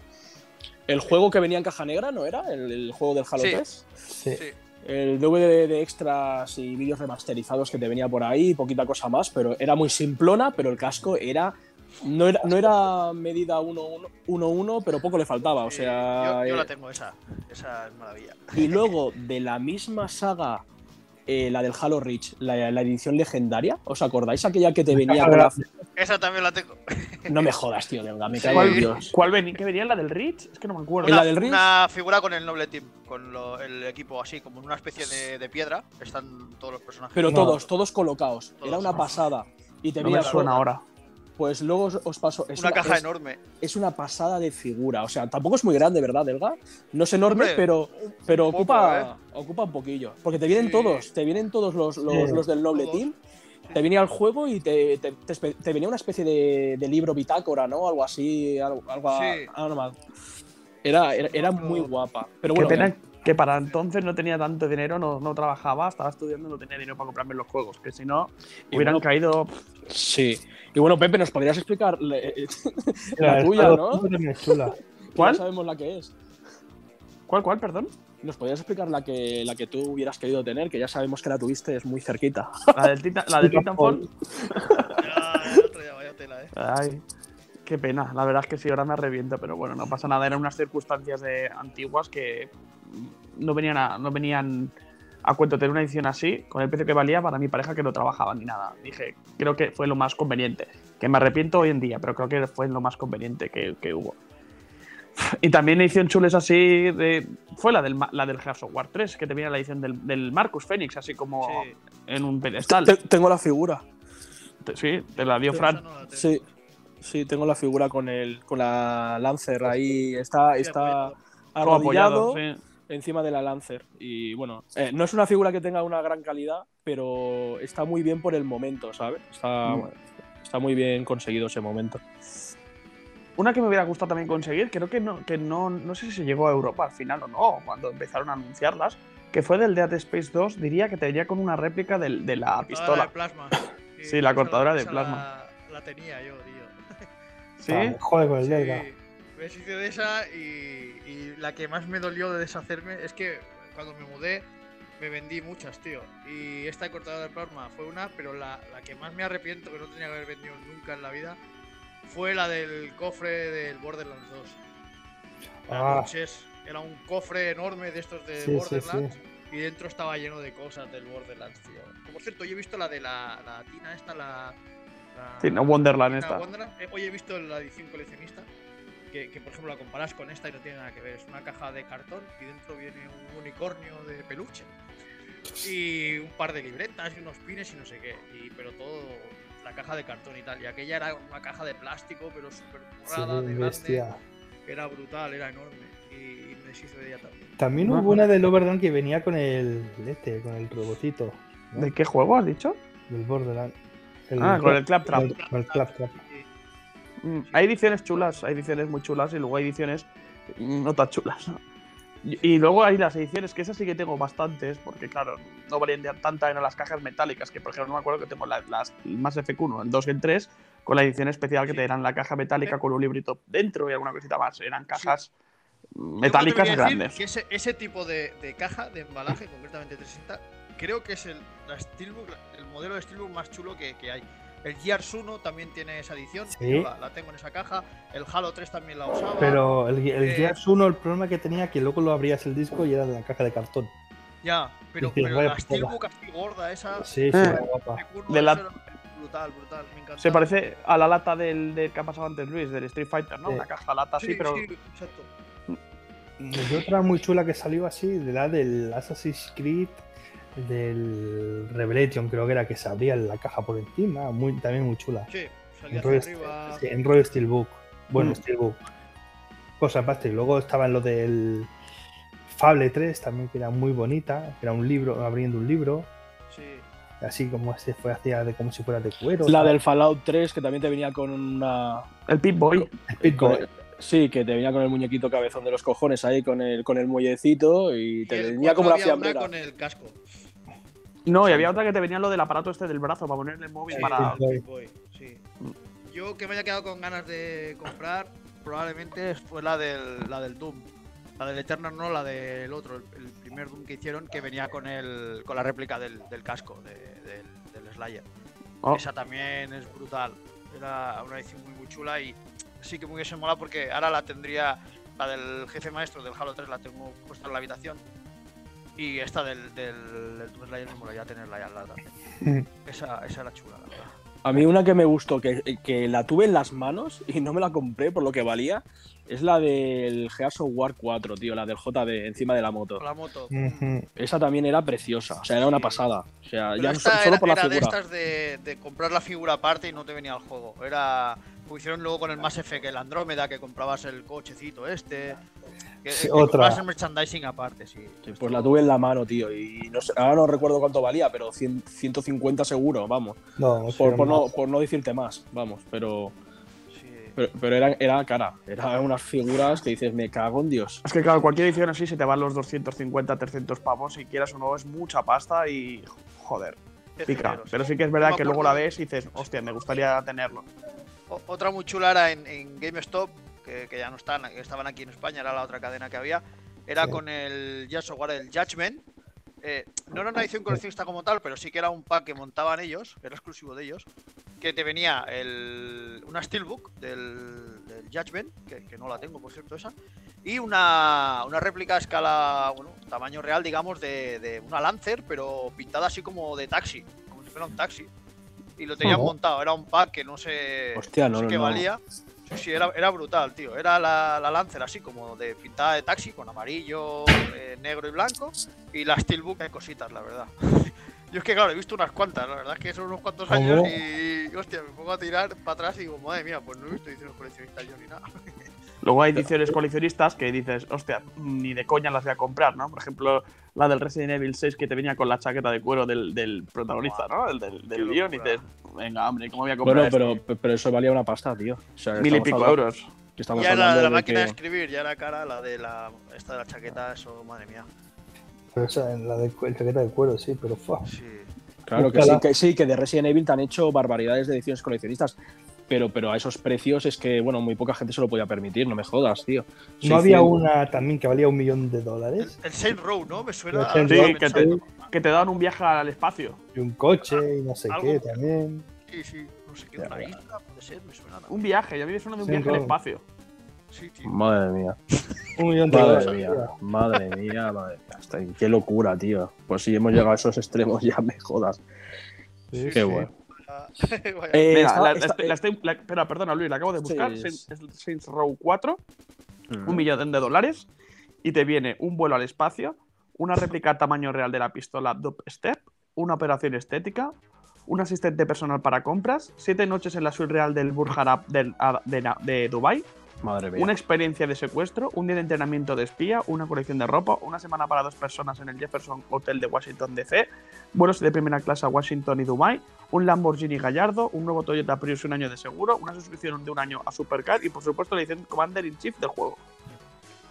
El juego que venía en caja negra, ¿no era? El, el juego del Halo Sí. 3. Sí. Sí. El DVD de extras y vídeos remasterizados que te venía por ahí, poquita cosa más, pero era muy simplona, pero el casco era. No era, no era medida 1-1, pero poco le faltaba. O Eh, sea. yo, yo eh, la tengo esa. Esa es maravilla. y luego, de la misma saga, eh, la del Halo Reach, la, la edición legendaria, ¿os acordáis aquella que te venía con la. Esa también la tengo. No me jodas, tío, venga, me en ¿Cuál, Dios. cuál venía? ¿Qué venía? ¿La del Reach? Es que no me acuerdo. ¿En Una, la del Rift? una figura con el noble team, con lo- el equipo así, como en una especie de, de piedra. Están todos los personajes. Pero todos, todos colocados. Todos. Era una pasada. Y te No me suena ahora. Pues luego os, os paso. Es una caja es- enorme. es una pasada de figura. O sea, tampoco es muy grande, ¿verdad, Delga? No es enorme, Hombre, pero, pero poco, ocupa, ¿eh? ocupa un poquillo. Porque te vienen Sí. todos, te vienen todos los, los, Sí. los del Noble Todos. Team. Te venía el juego y te, te- te venía una especie de, de libro bitácora, ¿no? Algo así, algo, algo a- Sí. anormal. Era, era, era muy guapa. Pero bueno, Qué pena que para entonces no tenía tanto dinero, no, no trabajaba, estaba estudiando y no tenía dinero para comprarme los juegos. Que si no, Y hubieran bueno, caído. Sí. Y bueno, Pepe, ¿nos podrías explicar le- la de tuya, no? 5 también es chula. ¿Cuál? Ya sabemos la que es. ¿Cuál, cuál, perdón? ¿Nos podrías explicar la que, la que tú hubieras querido tener? Que ya sabemos que la tuviste, es muy cerquita. La del, Titan, la del Titanfall. Eh. Ay, qué pena. La verdad es que sí, ahora me arrepiento, pero bueno, no pasa nada. Eran unas circunstancias de, antiguas que no venían, a, no venían a cuento tener una edición así, con el precio que valía para mi pareja que no trabajaba ni nada. Dije, creo que fue lo más conveniente. Que me arrepiento hoy en día, pero creo que fue lo más conveniente que, que hubo. Y también edición chules así de, fue la del, ma- la del Gears of War 3, que tenía la edición del, del Marcus Phoenix, así como Sí. en un pedestal. Te- tengo la figura. Sí, te la dio Fran. no la tengo. Sí. Sí, tengo la figura con el con la Lancer ahí. Está, está apoyado. Todo arrodillado apoyado, sí. Encima de la Lancer. Y bueno, eh, no es una figura que tenga una gran calidad, pero está muy bien por el momento, ¿sabes? Está, Mm. está muy bien conseguido ese momento. Una que me hubiera gustado también conseguir, creo que no, que no, no sé si se llegó a Europa al final o no, cuando empezaron a anunciarlas, que fue del Dead Space 2, diría que te con una réplica del- de la Cortadora pistola. de plasma. Sí, la cortadora de plasma. La, la tenía yo, tío. ¿Sí? Ah, joder con el Sí, Delga. Me deshice de esa y, y la que más me dolió de deshacerme es que cuando me mudé me vendí muchas, tío. Y esta cortadora de plasma fue una, pero la, la que más me arrepiento, que no tenía que haber vendido nunca en la vida, fue la del cofre del Borderlands 2. Las Ah. noches, era un cofre enorme de estos de Sí, sí, Borderlands y dentro estaba lleno de cosas del Borderlands, tío. Por cierto, yo he visto la de la, la tina esta, la... la- Sí, no, Wonderland esta. Wonderland. Eh, Hoy he visto la edición coleccionista, que, que, por ejemplo la comparas con esta y no tiene nada que ver. Es una caja de cartón y dentro viene un unicornio de peluche. Y un par de libretas y unos pines y no sé qué. Y, pero todo la caja de cartón y tal. Y aquella era una caja de plástico, pero súper Sí, morada, de grande. bestia. Era brutal, era enorme. Y, y me deshizo de ella también. También hubo una del Overland que venía con el este, con el robotito. ¿no? ¿De qué juego has dicho? Del Borderland. El- Ah, con el Claptrap. Con el- Claptrap. Sí. Mm, Hay ediciones chulas, hay ediciones muy chulas y luego hay ediciones mm, no tan chulas. ¿no? Y, y luego hay las ediciones, que esas sí que tengo bastantes, porque claro, no valían tanta en las cajas metálicas, que por ejemplo no me acuerdo que tengo la- las más F1, el 2 y el 3, con la edición especial que Sí. te eran la caja metálica con un librito dentro y alguna cosita más. Eran cajas Yo metálicas decir grandes. Que ese, ese tipo de, de caja, de embalaje, concretamente 360, creo que es el, la Steelbook, el modelo de Steelbook más chulo que, que hay. El Gears 1 también tiene esa edición, Sí. yo la, la tengo en esa caja. El Halo 3 también la usaba. Pero el, el Eh. Gears 1, el problema que tenía que luego lo abrías el disco y era de la caja de cartón. Ya, pero, pero la. Steelbook así gorda, esa. Sí, sí, Eh. era guapa. F1, De la- eso era brutal, brutal, me encanta. Se parece a la lata del, del que ha pasado antes Luis, del Street Fighter, ¿no? Sí. Una caja lata así, pero. exacto. Y otra muy chula que salió así, de la del Assassin's Creed, del Revelation, creo que era, que se abría la caja por encima, muy, también muy chula. Sí, salía En rollo, arriba. sí, en rollo Steelbook. Bueno, Mm. Steelbook. Cosas aparte. Y luego estaba lo del Fable 3, también que era muy bonita, que era un libro, abriendo un libro, Sí. así como se fue hacia de como si fuera de cuero. La del Fallout 3, que también te venía con una. El Pip Boy. Speed con- Boy. sí, que te venía con el muñequito cabezón de los cojones ahí, con el, con el muellecito y te el venía como fiambrera. con el casco. No, y había otra que te venía lo del aparato este del brazo para ponerle el móvil Sí, para. Boy. Boy, sí. Yo que me haya quedado con ganas de comprar, probablemente fue la del, la del Doom. La del Eternal, no, la del otro, el, el primer Doom que hicieron que venía con el con la réplica del, del casco de- del, del Slayer. Oh. Esa también es brutal. Era una edición muy, muy chula y sí que me hubiese molado porque ahora la tendría, la del jefe maestro del Halo 3 la tengo puesta en la habitación. Y esta del, del, del Doom Slayer me molaría tenerla ya al lado también. Esa, esa era chula, la verdad. A mí una que me gustó, que, que la tuve en las manos y no me la compré por lo que valía, es la del Gears of War 4, tío, la del JD encima de la moto. La moto. Esa también era preciosa, o sea, era una pasada. O sea, Pero ya esta so- solo era, por la era de figura. estas de, de comprar la figura aparte y no te venía al juego. Era. Lo hicieron luego con el Mass Effect, el Andrómeda, que comprabas el cochecito este. Que, Sí, que otra. comprabas el merchandising aparte, sí. Sí, pues la tuve en la mano, tío, y no sé, ahora no recuerdo cuánto valía, pero 100 150 seguro, vamos. No, Por, por no, más. por no decirte más, vamos, pero, Sí. pero, pero era, era cara, eran unas figuras que dices, me cago en Dios. Es que claro, cualquier edición así se te van los 250, 300 pavos. Si quieras o no, es mucha pasta y. Joder, pica. Pero sí que es verdad que luego la ves y dices, hostia, me gustaría tenerlo. Otra muy chula era en, en GameStop, que, que ya no están, estaban aquí en España, era la otra cadena que había. Era Sí. con el of War, el Judgment. Eh, no era una edición coleccionista como tal, pero sí que era un pack que montaban ellos, era exclusivo de ellos. Que te venía el, una Steelbook del, del Judgment, que, que no la tengo, por cierto, esa. Y una, una réplica a escala, bueno, tamaño real, digamos, de, de una Lancer, pero pintada así como de taxi, como si fuera un taxi. Y lo tenían montado, era un pack que no sé, Hostia, no no, sé qué no. valía. Sí, sí, era, era brutal, tío. Era la, la Lancer así como de pintada de taxi con amarillo, eh, negro y blanco. Y la Steelbook hay cositas, la verdad. Yo es que, claro, he visto unas cuantas, la verdad es que son unos cuantos ¿Cómo? años y, hostia, me pongo a tirar para atrás y digo, madre mía, pues no he visto ediciones coleccionistas yo ni nada. Luego hay ediciones coleccionistas que dices, hostia, ni de coña las voy a comprar, ¿no? Por ejemplo, la del Resident Evil 6 que te venía con la chaqueta de cuero del, del protagonista, ¿no? El del, del y dices, venga, hombre, ¿cómo voy a comprar Bueno, esto? pero, pero eso valía una pasta, tío. O sea, Mil y pico hablando- euros. que estamos ya la de la de máquina de escribir, ya era cara, la de la esta de la chaqueta, eso, madre mía. Pero esa, en la de chaqueta de cuero, sí, pero. Sí. Claro que sí, que sí, que de Resident Evil te han hecho barbaridades de ediciones coleccionistas. Pero, pero a esos precios es que, bueno, muy poca gente se lo podía permitir, no me jodas, tío. ¿No había 600. una también que valía un millón de El, dólares? el Saint Row, ¿no? Me suena. El Row, que te-. Que te dan un viaje al espacio. Y un coche y no sé Algo- qué también. Sí, sí, no sé qué, Ya, una ya. isla, puede ser, me suena. Un viaje, ya me suena de un Saint viaje al espacio. Sí, tío. Madre mía, Un millón de madre dólares. mía, madre mía, madre mía. Hasta- Qué locura, tío. Pues si hemos llegado a esos extremos, ya me jodas. Sí, Qué sí. bueno. Vaya. Eh, Mira, estaba- la, esta- la estoy- la- espera, perdona, Luis, la acabo de buscar. es- Saints, es Saints Row 4, Mm. un millón de dólares. Y te viene un vuelo al espacio, una réplica a tamaño real de la pistola Dope Step, una operación estética, un asistente personal para compras, siete noches en la suite real del Burj Al Arab del- a- de, Na- de Dubai, Madre mía. una experiencia de secuestro, un día de entrenamiento de espía, una colección de ropa, una semana para dos personas en el Jefferson Hotel de Washington DC, vuelos de primera clase a Washington y Dubai, un Lamborghini Gallardo, un nuevo Toyota Prius y un año de seguro, una suscripción de un año a Supercar y por supuesto la edición Commander in Chief del juego.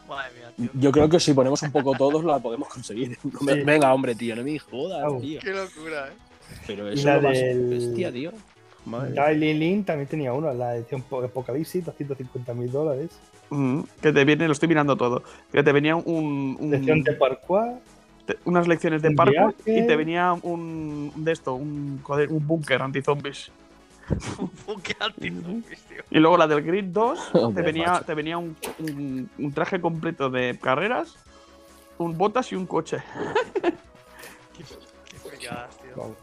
Madre mía, tío. Yo creo que si ponemos un poco todos la podemos conseguir. No me- Sí. Venga, hombre, tío, no me jodas, tío. Qué locura, eh. Pero Y eso la es lo más del- bestia, tío. Madre. Daily Link también tenía uno, la edición po- Apocalipsis, 250 mil dólares. Mm, que te viene, lo estoy mirando todo. Que te venía un, un- Edición de parkour. te- unas lecciones de un parkour viaje. y te venía un de esto, un, joder, un búnker anti-zombies. Un qué antizombies, tío. Y luego la del Grid 2 te venía, te venía un, un- un traje completo de carreras, un botas y un coche. Qué, qué fricadas, tío.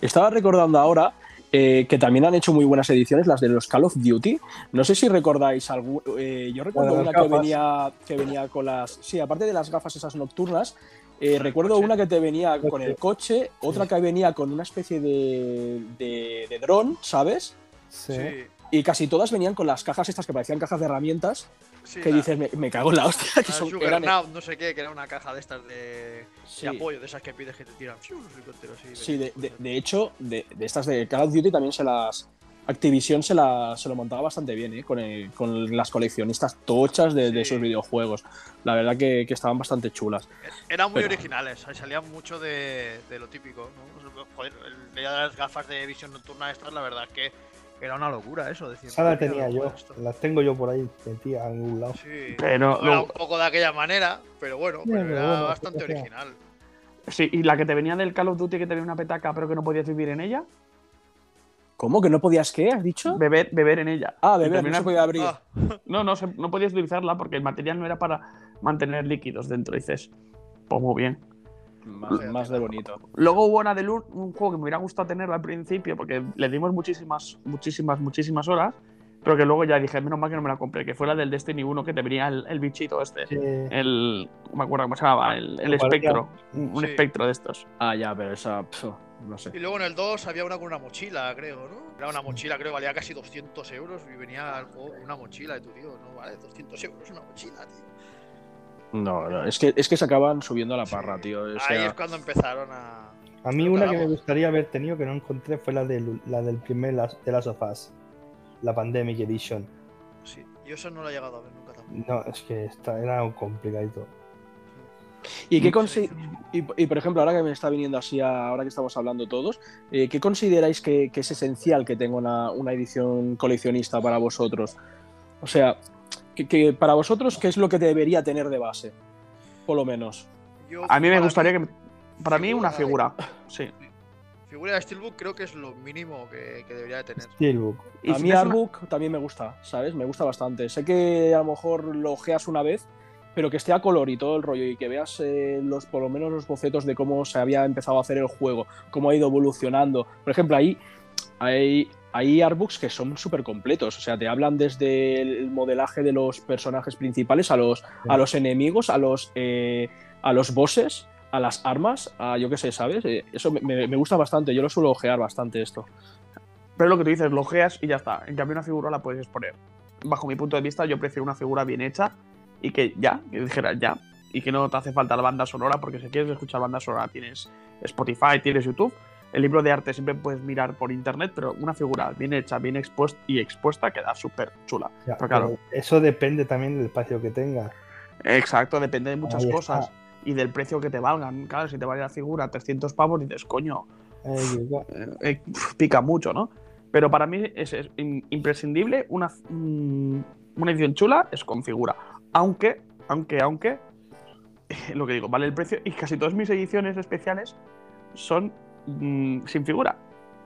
Estaba recordando ahora eh, que también han hecho muy buenas ediciones las de los Call of Duty. No sé si recordáis algún. eh, yo recuerdo una que venía, que venía con las. Sí, aparte de las gafas esas nocturnas. eh, recuerdo una que te venía con el coche, otra que venía con una especie de, de, de dron, ¿sabes? Sí. Y casi todas venían con las cajas estas que parecían cajas de herramientas, sí. que la- dices, me, me cago en la hostia, que la son Juggernaut, eran- no sé qué, que era una caja de estas de, Sí. de apoyo, de esas que pides que te tiran. sí, de, de- de hecho, de, estas de Call of Duty también se las. Activision se, la, se lo montaba bastante bien, ¿eh? con, el- con las coleccionionistas tochas de, Sí. esos videojuegos. La verdad que, que estaban bastante chulas. Eran muy Pero- originales, salían mucho de, lo típico. ¿no? Joder, el de las gafas de visión nocturna estas, la verdad es que era una locura eso. Decir, Esa la "Madre mía, tenía yo, esto". las tengo yo por ahí, metida en algún lado. Sí, Pero no era luego- un poco de aquella manera, pero bueno, Sí, pero pero era bueno, bastante original. Sí, y la que te venía del Call of Duty que te venía una petaca pero que no podías vivir en ella, ¿Cómo? ¿Que no podías qué? ¿Has dicho? beber, beber en ella. Ah, beber, no se podía abrir. Ah, No, no, se- no podías utilizarla porque el material no era para mantener líquidos dentro. Dices, pues muy bien. Más, más de bonito. Luego hubo una de Lur, un juego que me hubiera gustado tenerlo al principio porque le dimos muchísimas, muchísimas, muchísimas horas, pero que luego ya dije, menos mal que no me la compré, que fue la del Destiny 1 que te venía el, el bichito este. Sí. El. No me acuerdo cómo se llamaba, el, el El espectro. Un, un Sí. espectro de estos. Ah, ya, pero esa. pf, no sé. Y luego en el 2 había una con una mochila, creo, ¿no? Era una mochila, creo, valía casi 200 euros y venía al juego una mochila de tu tío, ¿no? Vale, 200 euros una mochila, tío. No, no, es que, es que se acaban subiendo a la Sí. parra, tío. o Ahí es cuando empezaron a. A mí una que me gustaría haber tenido que no encontré fue la del, la del primer Las- de Last of Us, la Pandemic Edition. Sí, yo eso no lo he llegado a ver nunca tampoco. No, es que esta era un complicadito. ¿Y qué consi- y, y, por ejemplo, ahora que me está viniendo así, a- ahora que estamos hablando todos, eh, ¿qué consideráis que, que es esencial que tenga una, una edición coleccionista para vosotros? O sea, que, que para vosotros, ¿qué es lo que debería tener de base? Por lo menos. Yo, A mí me gustaría que. Para mí, una figura-. Sí. Figura de Steelbook creo que es lo mínimo que, que debería de tener. Steelbook. Y a si mí una- Artbook también me gusta, ¿sabes? Me gusta bastante. Sé que a lo mejor lo ojeas una vez, pero que esté a color y todo el rollo y que veas eh, los, por lo menos los bocetos de cómo se había empezado a hacer el juego, cómo ha ido evolucionando. Por ejemplo, ahí hay, hay artbooks que son súper completos, o sea, te hablan desde el modelaje de los personajes principales a los, a los enemigos, a los, eh, a los bosses, a las armas, a yo qué sé, ¿sabes? Eh, eso me, me- me gusta bastante, yo lo suelo ojear bastante esto. Pero lo que tú dices, lo ojeas y ya está. En cambio, una figura la puedes exponer. Bajo mi punto de vista, yo prefiero una figura bien hecha y que ya, que dijeras ya. Y que no te hace falta la banda sonora, porque si quieres escuchar banda sonora tienes Spotify, tienes YouTube. El libro de arte siempre puedes mirar por internet, pero una figura bien hecha, bien expuesta y expuesta queda súper chula. Ya, Pero claro. pero eso depende también del espacio que tenga. Exacto, depende de muchas cosas y del precio que te valgan. Claro, si te vale la figura 300 pavos, dices, coño, está. eh, eh, pica mucho, ¿no? Pero para mí es, es im- imprescindible una, mm, una edición chula es con figura. Aunque, aunque, aunque, lo que digo, vale el precio y casi todas mis ediciones especiales son mm, sin figura.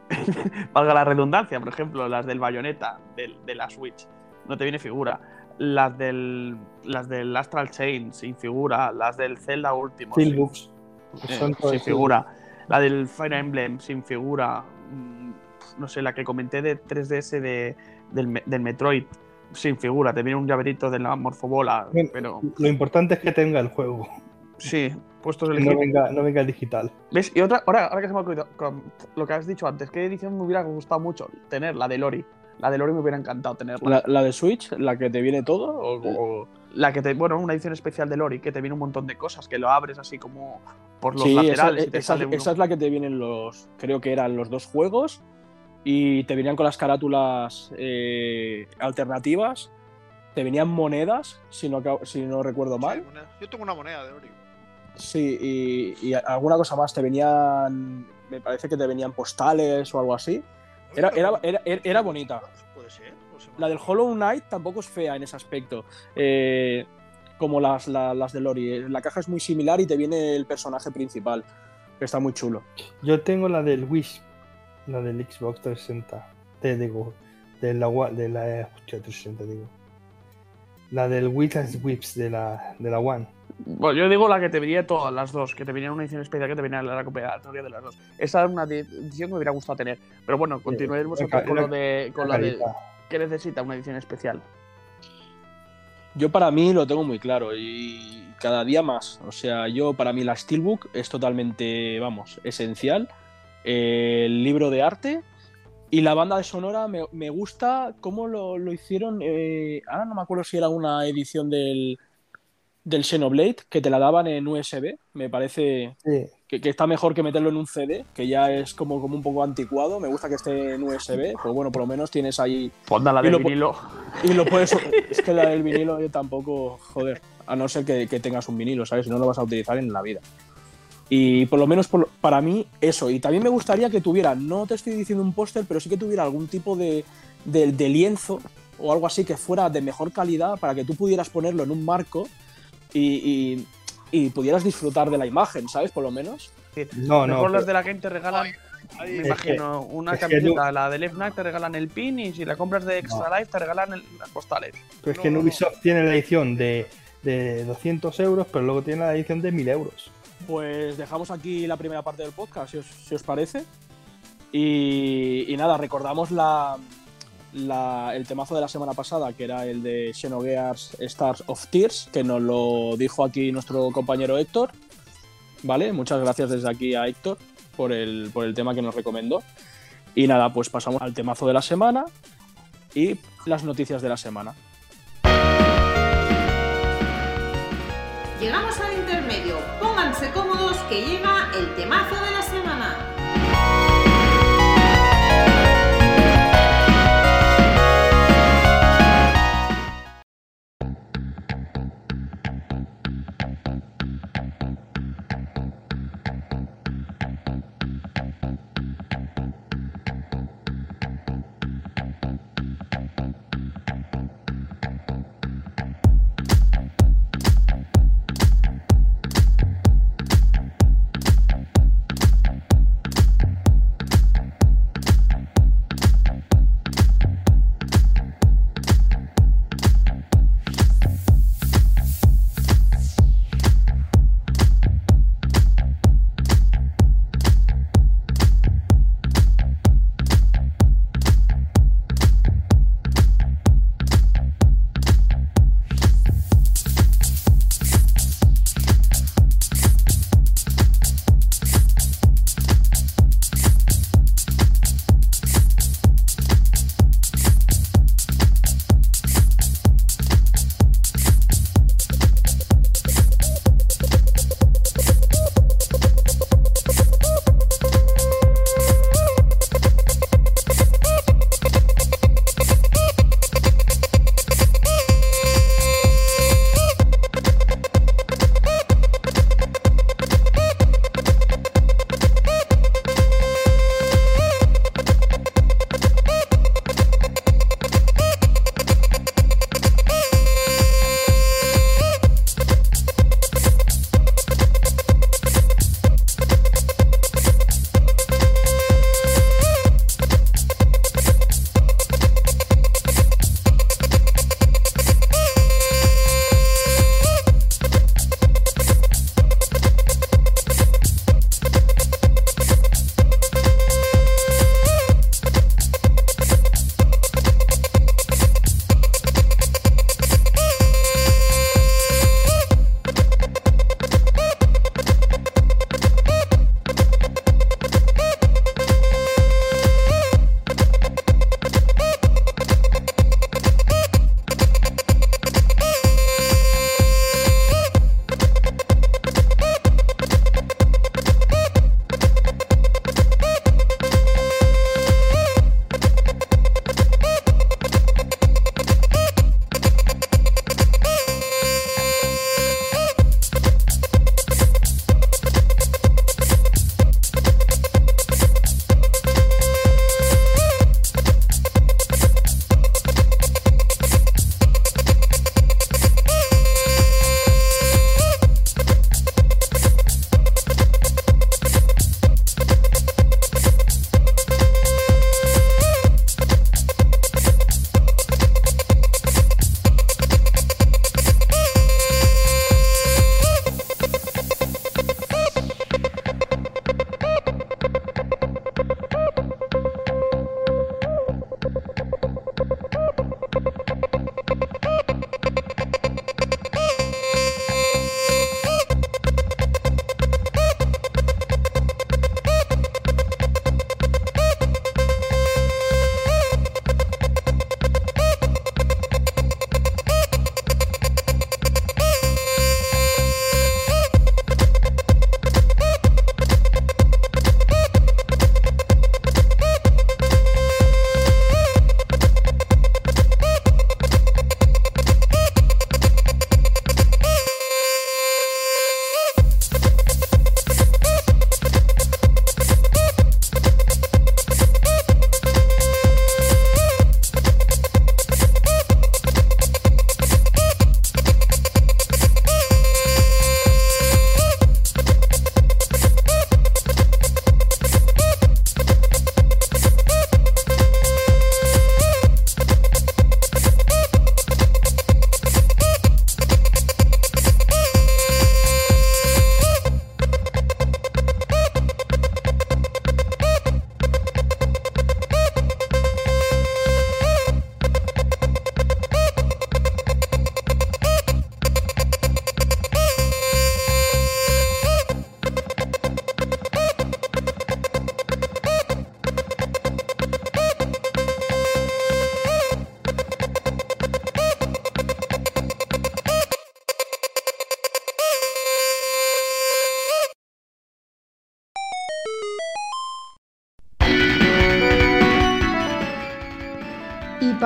Valga la redundancia, por ejemplo, las del Bayonetta, del- de la Switch, no te viene figura. Las del, las del Astral Chain sin figura, las del Zelda último. sin- eh, sin figura. La del Fire Emblem sin figura. Mm, No sé, la que comenté de 3DS de, del, Me- del Metroid sin figura. Te viene un llaverito de la morfobola. Pero Lo importante es que tenga el juego. Sí, puestos de No venga, no venga digital. ¿Ves? Y otra, ahora, ahora que se me ha ocurrido, con lo que has dicho antes, ¿qué edición me hubiera gustado mucho tener? La de Lori. La de Lori me hubiera encantado tenerla. La, la de Switch, la que te viene todo. O, o- La que te, bueno, una edición especial de Lori, que te viene un montón de cosas, que lo abres así como por los Sí, esa, laterales te esa- uno. esa es la que te vienen los. Creo que eran los dos juegos. Y te venían con las carátulas eh, alternativas. Te venían monedas, si no, si no recuerdo mal. Sí, yo tengo una moneda de Ori. Sí, y, y alguna cosa más. Te venían. Me parece que te venían postales o algo así. Era, era, era, era- era bonita. Puede ser. La del Hollow Knight tampoco es fea en ese aspecto. Eh, como las, la- las de Lori. La caja es muy similar y te viene el personaje principal. Que está muy chulo. Yo tengo la del Wish, la del Xbox 360. Te digo, de la, de la hostia, 360 digo. La del Wish and Whips de la, de la One. Bueno, yo digo la que te venía todas las dos, que te venía una edición especial que te venía la recopilatoria de las dos. Esa es una di- edición que me hubiera gustado tener. Pero bueno, continuéis vosotros ca- con la- lo de, con La de que necesita una edición especial. Yo para mí lo tengo muy claro y cada día más. O sea, yo para mí la Steelbook es totalmente, vamos, esencial. El libro de arte y la banda de sonora me, me gusta cómo lo, lo hicieron. eh, ahora no me acuerdo si era una edición del, del Xenoblade que te la daban en USB. Me parece Sí, que, que está mejor que meterlo en un CD, que ya es como, como un poco anticuado. Me gusta que esté en USB, pues bueno, por lo menos tienes ahí Ponda la Y de lo po- vinilo. y lo puedes. Es que la del vinilo yo tampoco. Joder. A no ser que, que tengas un vinilo, ¿sabes? Si no lo vas a utilizar en la vida. Y por lo menos por para mí, eso. Y también me gustaría que tuviera, no te estoy diciendo un póster, pero sí que tuviera algún tipo de, de- de lienzo o algo así que fuera de mejor calidad para que tú pudieras ponerlo en un marco y, y- y pudieras disfrutar de la imagen, ¿sabes? Por lo menos. no, no. Las pero- de la Game te regalan, Ahí- me imagino, una camiseta, la de Left Knight te regalan el pin y si la compras de Extra Life te regalan el- las postales. pero es no, que en. Ubisoft tiene la edición de, de 200 euros, pero luego tiene la edición de 1000 euros. Pues dejamos aquí la primera parte del podcast, si os, si os parece. Y, y nada, recordamos la, el temazo de la semana pasada, que era el de Xenogears Stars of Tears, que nos lo dijo aquí nuestro compañero Héctor. ¿Vale? Muchas gracias desde aquí a Héctor por el, por el tema que nos recomendó. Y nada, pues pasamos al temazo de la semana y las noticias de la semana. Llegamos al intermedio. Pónganse cómodos que llega el temazo de la semana.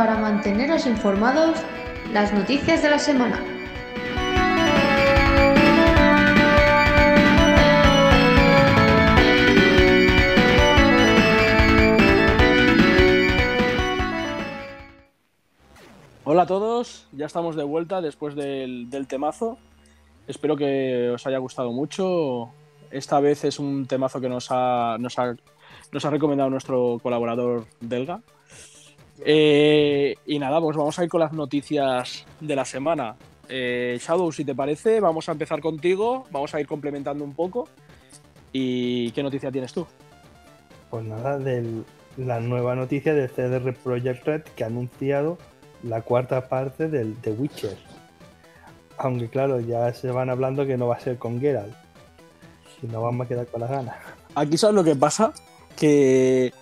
Para manteneros informados, las noticias de la semana. Hola a todos, ya estamos de vuelta después del, del temazo. Espero que os haya gustado mucho. Esta vez es un temazo que nos ha, nos ha, nos ha recomendado nuestro colaborador Delga. Eh, y nada, pues vamos a ir con las noticias de la semana. Eh, Shadow, si te parece, vamos a empezar contigo, vamos a ir complementando un poco. ¿Y qué noticia tienes tú? Pues nada, de la nueva noticia del CDR Project Red que ha anunciado la cuarta parte del The Witcher. Aunque claro, ya se van hablando que no va a ser con Geralt. Si no vamos a quedar con las ganas. Aquí sabes lo que pasa, que,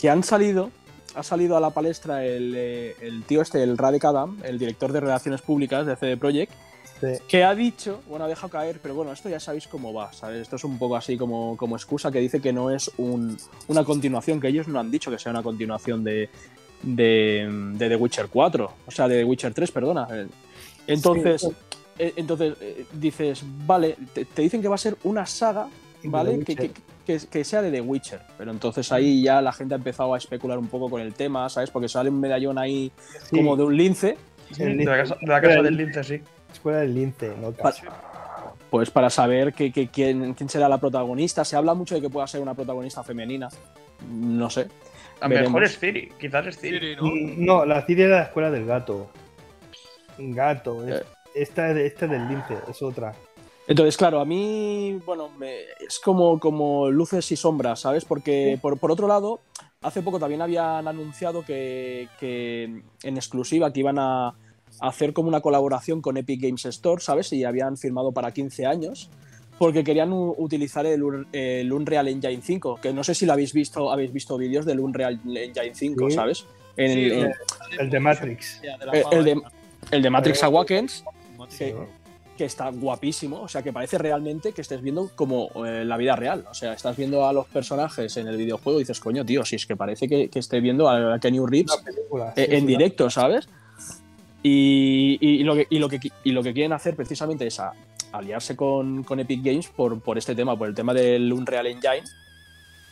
que han salido, ha salido a la palestra el, eh, el tío este, el Radek Adam, el director de relaciones públicas de CD Projekt, Sí. que ha dicho, bueno, ha dejado caer, pero bueno, esto ya sabéis cómo va, ¿sabes? Esto es un poco así como, como excusa que dice que no es un- una continuación, que ellos no han dicho que sea una continuación de, de, de The Witcher 4, o sea, de The Witcher 3, perdona. Entonces, eh, entonces eh, dices, vale, te, te dicen que va a ser una saga, ¿vale? The Que, que- que- que sea de The Witcher, pero entonces ahí ya la gente ha empezado a especular un poco con el tema, ¿sabes? Porque sale un medallón ahí Sí, como de un lince, de la casa, de la casa del lince, sí. Escuela del lince, no pues para saber que, que- quién, quién será la protagonista. Se habla mucho de que pueda ser una protagonista femenina. No sé. A lo mejor es Ciri, quizás es Ciri. ¿no? Mm, No, la Ciri era la escuela del gato. Gato. es- Eh. Esta, es de- esta es del lince, es otra. Entonces, claro, a mí, bueno, me- es como, como luces y sombras, ¿sabes? Porque, por, por otro lado, hace poco también habían anunciado que, que en exclusiva que iban a hacer como una colaboración con Epic Games Store, ¿sabes? Y habían firmado para 15 años, porque querían utilizar el, el Unreal Engine 5, que no sé si lo habéis visto, habéis visto vídeos del Unreal Engine 5, Sí. ¿sabes? En Sí, el, El de Matrix. el- el de, el de Matrix Awakens, que, que está guapísimo, o sea, que parece realmente que estés viendo como eh, la vida real. O sea, estás viendo a los personajes en el videojuego y dices, coño, tío, si es que parece que, que esté viendo a Kenny Reeves Una película. sí, en directo, ¿sabes? Y, y- y lo que, y, lo que, y lo que quieren hacer precisamente es a- aliarse con, con Epic Games por, por este tema, por el tema del Unreal Engine,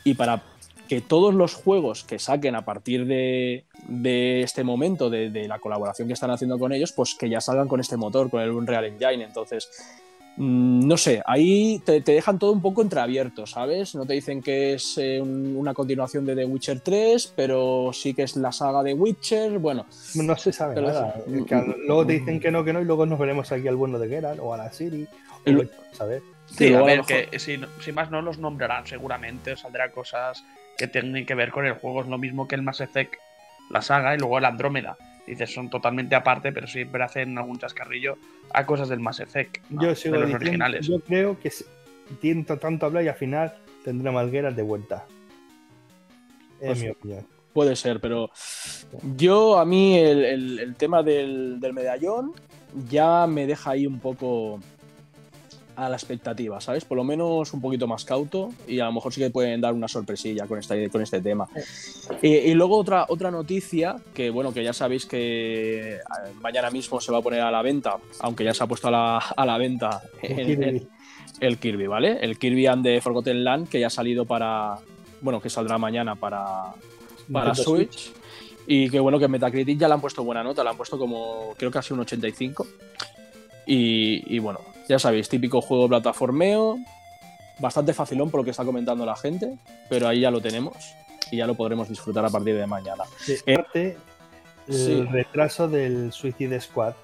y para que todos los juegos que saquen a partir de, de este momento, de, de la colaboración que están haciendo con ellos, pues que ya salgan con este motor, con el Unreal Engine. Entonces, mm, no sé, ahí te, te dejan todo un poco entreabierto, ¿sabes? No te dicen que es eh, un- una continuación de The Witcher 3, pero sí que es la saga de Witcher. Bueno, No se sabe Pero nada. Es que luego te dicen que no, que no, y luego nos veremos aquí al bueno de Geralt o a la Siri. Sí, a a ver, mejor- que si, si más no los nombrarán seguramente, saldrá cosas que tienen que ver con el juego. Es lo mismo que el Mass Effect, la saga, y luego el Andrómeda. Dices, son totalmente aparte, pero siempre hacen algún chascarrillo a cosas del Mass Effect, ¿no? Yo de sigo los diciendo, originales. yo creo que tiento tanto hablar y al final tendremos al Geralt de vuelta. Es Pues mi opinión. Puede ser, pero yo a mí el, el- el tema del, del medallón ya me deja ahí un poco a la expectativa, ¿sabes? Por lo menos un poquito más cauto y a lo mejor sí que pueden dar una sorpresilla con, esta, con este tema. Y, y luego otra, otra noticia, que bueno, que ya sabéis que eh, mañana mismo se va a poner a la venta, aunque ya se ha puesto a la, a la venta el, el- el Kirby, ¿vale? El Kirby and the Forgotten Land, que ya ha salido para, bueno, que saldrá mañana para, para Switch. Y que bueno, que Metacritic ya le han puesto buena nota, le han puesto como, creo que casi un 85. Y, y bueno, ya sabéis, típico juego plataformeo, bastante facilón por lo que está comentando la gente, pero ahí ya lo tenemos y ya lo podremos disfrutar a partir de mañana. Sí, Eh, aparte, el sí. retraso del Suicide Squad,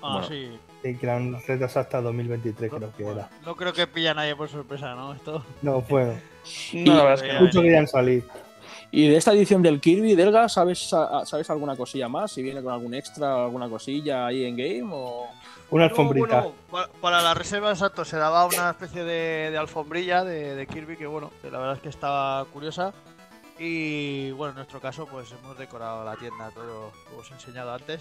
Ah, Bueno. sí. eh, que lo han retrasado hasta 2023, creo que era. no creo que pilla a nadie por sorpresa, ¿no? Esto. No, bueno, No, la verdad es que no. mucho querían salir. Y de esta edición del Kirby, Delga, ¿sabes, sa- ¿sabes alguna cosilla más? Si viene con algún extra, alguna cosilla ahí en game o... Una No, alfombrita. bueno, pa- para la reserva, exacto, se daba una especie de, de alfombrilla de, de Kirby que, bueno, que la verdad es que estaba curiosa. Y bueno, en nuestro caso, pues hemos decorado la tienda, todo lo os he enseñado antes.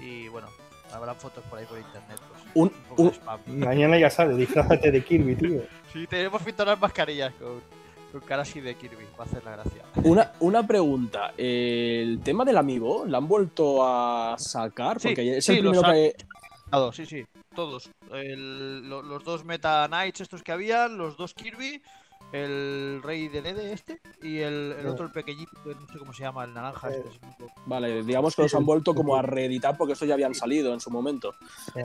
Y bueno, habrán fotos por ahí por internet. Pues, Un- poco un- de spam. Mañana ya sale, disfrázate de Kirby, tío. Sí, tenemos pintar las mascarillas con, Con cara así de Kirby, va a hacer la gracia. Una, una pregunta. El tema del amigo, ¿lo han vuelto a sacar? Sí, Porque es sí, el lo primero que. Todos, sí, sí, todos. El- lo- los dos Meta Knights estos que habían, los dos Kirby, el Rey del Ede este y el, el Sí. otro, el pequeñito, que no sé cómo se llama, el naranja este. Vale, digamos que los han vuelto como a reeditar porque estos ya habían salido en su momento.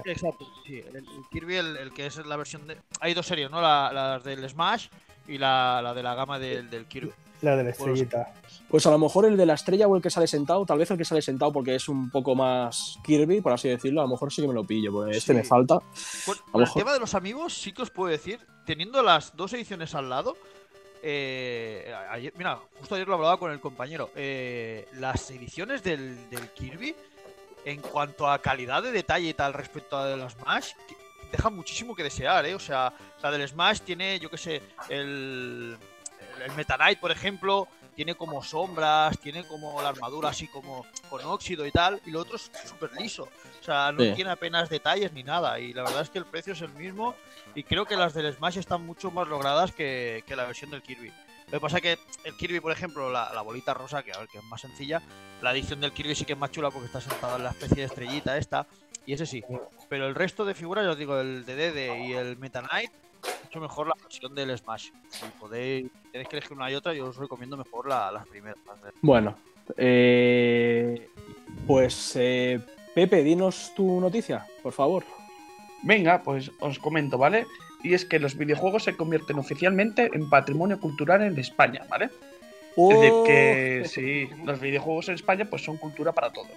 Exacto, sí. El, el Kirby, el, el que es la versión de. Hay dos series, ¿no? La, las del Smash y la, la de la gama del, del Kirby. La de la estrellita. Pues a lo mejor el de la estrella o el que sale sentado, tal vez el que sale sentado porque es un poco más Kirby, por así decirlo, a lo mejor sí que me lo pillo, porque este me falta. Con, lo con el mejor- tema de los amigos, sí que os puedo decir, teniendo las dos ediciones al lado, eh, ayer- mira, justo ayer lo hablaba con el compañero, eh, las ediciones del, del Kirby, en cuanto a calidad de detalle y tal respecto a de las Smash, dejan muchísimo que desear, ¿eh? O sea, la del Smash tiene, yo qué sé, el, el, el Meta Knight, por ejemplo, tiene como sombras, tiene como la armadura así como con óxido y tal, y lo otro es súper liso. O sea, no Sí. tiene apenas detalles ni nada. Y la verdad es que el precio es el mismo. Y creo que las del Smash están mucho más logradas que, que la versión del Kirby. Lo que pasa es que el Kirby, por ejemplo, la, la bolita rosa, que a ver que es más sencilla, la edición del Kirby sí que es más chula porque está sentada en la especie de estrellita esta. Y ese sí. Pero el resto de figuras, ya os digo, el de Dede y el Meta Knight, mucho mejor la versión del Smash. Si podéis, tenéis que elegir una y otra, yo os recomiendo mejor la- las primeras. Bueno, eh, pues eh, Pepe, dinos tu noticia, por favor. Venga, pues os comento, ¿vale? Y es que los videojuegos se convierten oficialmente en patrimonio cultural en España, ¿vale? Es decir, Oh. que sí, los videojuegos en España pues son cultura para todos.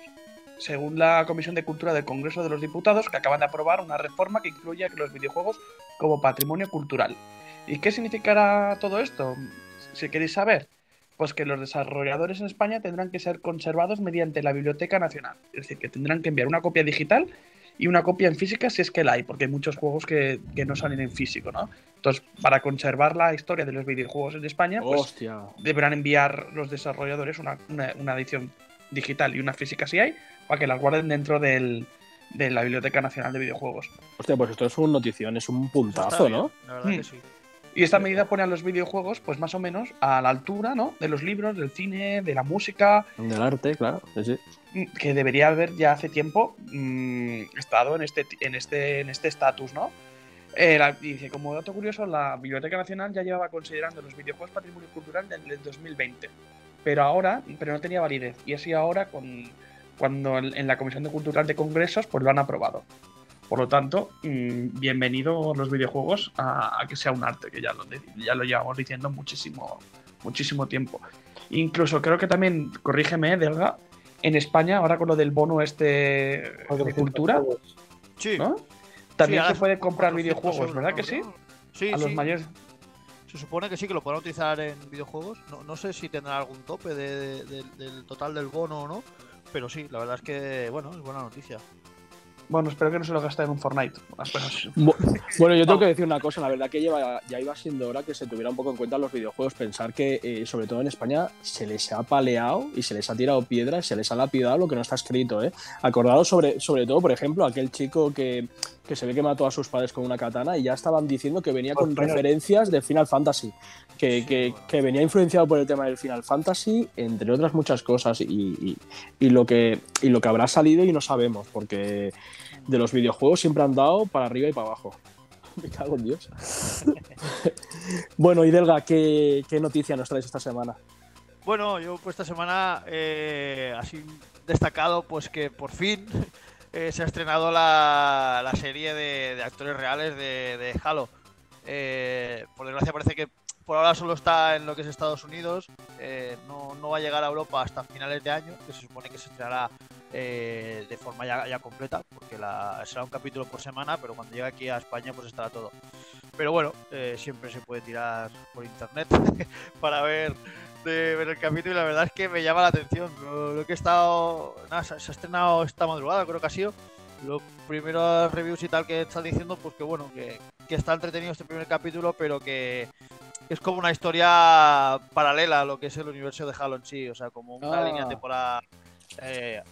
Según la Comisión de Cultura del Congreso de los Diputados, que acaban de aprobar una reforma que incluye los videojuegos como patrimonio cultural. ¿Y qué significará todo esto? Si queréis saber, pues que los desarrolladores en España tendrán que ser conservados mediante la Biblioteca Nacional. Es decir, que tendrán que enviar una copia digital y una copia en física si es que la hay, porque hay muchos juegos que, que no salen en físico, ¿no? Entonces, para conservar la historia de los videojuegos en España, pues deberán enviar los desarrolladores una, una- una edición digital y una física si hay, para que las guarden dentro del- de la Biblioteca Nacional de Videojuegos. Hostia, pues esto es un notición, es un puntazo, ¿no? La verdad Mm. que sí. Y esta medida pone a los videojuegos, pues más o menos, a la altura, ¿no? De los libros, del cine, de la música, Del arte, claro. sí, sí. mm, que debería haber ya hace tiempo mm, estado en este en este en este estatus, ¿no? Eh, la- dice, como dato curioso, la Biblioteca Nacional ya llevaba considerando los videojuegos patrimonio cultural desde el 2020, pero ahora, pero no tenía validez, y así ahora con, cuando en en la Comisión de Cultural de Congresos pues lo han aprobado. Por lo tanto, mm, bienvenido los videojuegos a, a que sea un arte, que ya lo, ya lo llevamos diciendo muchísimo, muchísimo tiempo. Incluso creo que también, corrígeme, Delga, en España, ahora con lo del bono este de 400 cultura. Sí. ¿no? También Sí, se puede comprar 400 videojuegos, ¿verdad que sí? Sí, A los sí. mayores. Se supone que sí, que lo podrán utilizar en videojuegos. No, no sé si tendrá algún tope de- de- del total del bono o no. Pero sí, la verdad es que, bueno, es buena noticia. Bueno, espero que no se lo gasten en un Fortnite. Bueno, yo tengo que decir una cosa, la verdad que lleva, ya iba siendo hora que se tuviera un poco en cuenta los videojuegos, pensar que eh, sobre todo en España se les ha paleado y se les ha tirado piedras, se les ha lapidado lo que no está escrito, ¿eh? Acordados sobre, sobre todo, por ejemplo, aquel chico que, que se ve que mató a sus padres con una katana y ya estaban diciendo que venía con referencias de Final Fantasy, que, que- que venía influenciado por el tema del Final Fantasy, entre otras muchas cosas, y, y- y lo, que, y lo que habrá salido y no sabemos, porque de los videojuegos siempre han dado para arriba y para abajo. Me cago en Dios. bueno, y Delga, ¿qué, qué noticia nos traes esta semana? Bueno, yo pues esta semana, eh, así destacado, pues que por fin eh, se ha estrenado la, la serie de, actores reales de, de Halo. Eh, por desgracia parece que por ahora solo está en lo que es Estados Unidos, eh, no, no va a llegar a Europa hasta finales de año, que se supone que se estrenará de forma ya, ya completa, porque será un capítulo por semana, pero cuando llegue aquí a España pues estará todo. Pero bueno, siempre se puede tirar por internet para ver de ver el capítulo y la verdad es que me llama la atención. Lo, lo que he estado. Nada, se, se ha estrenado esta madrugada, creo que ha sido. Los primeros reviews y tal que están diciendo, pues que bueno, que, que está entretenido este primer capítulo, pero que es como una historia paralela a lo que es el universo de Halo en sí, o sea, como una Ah. línea temporal eh,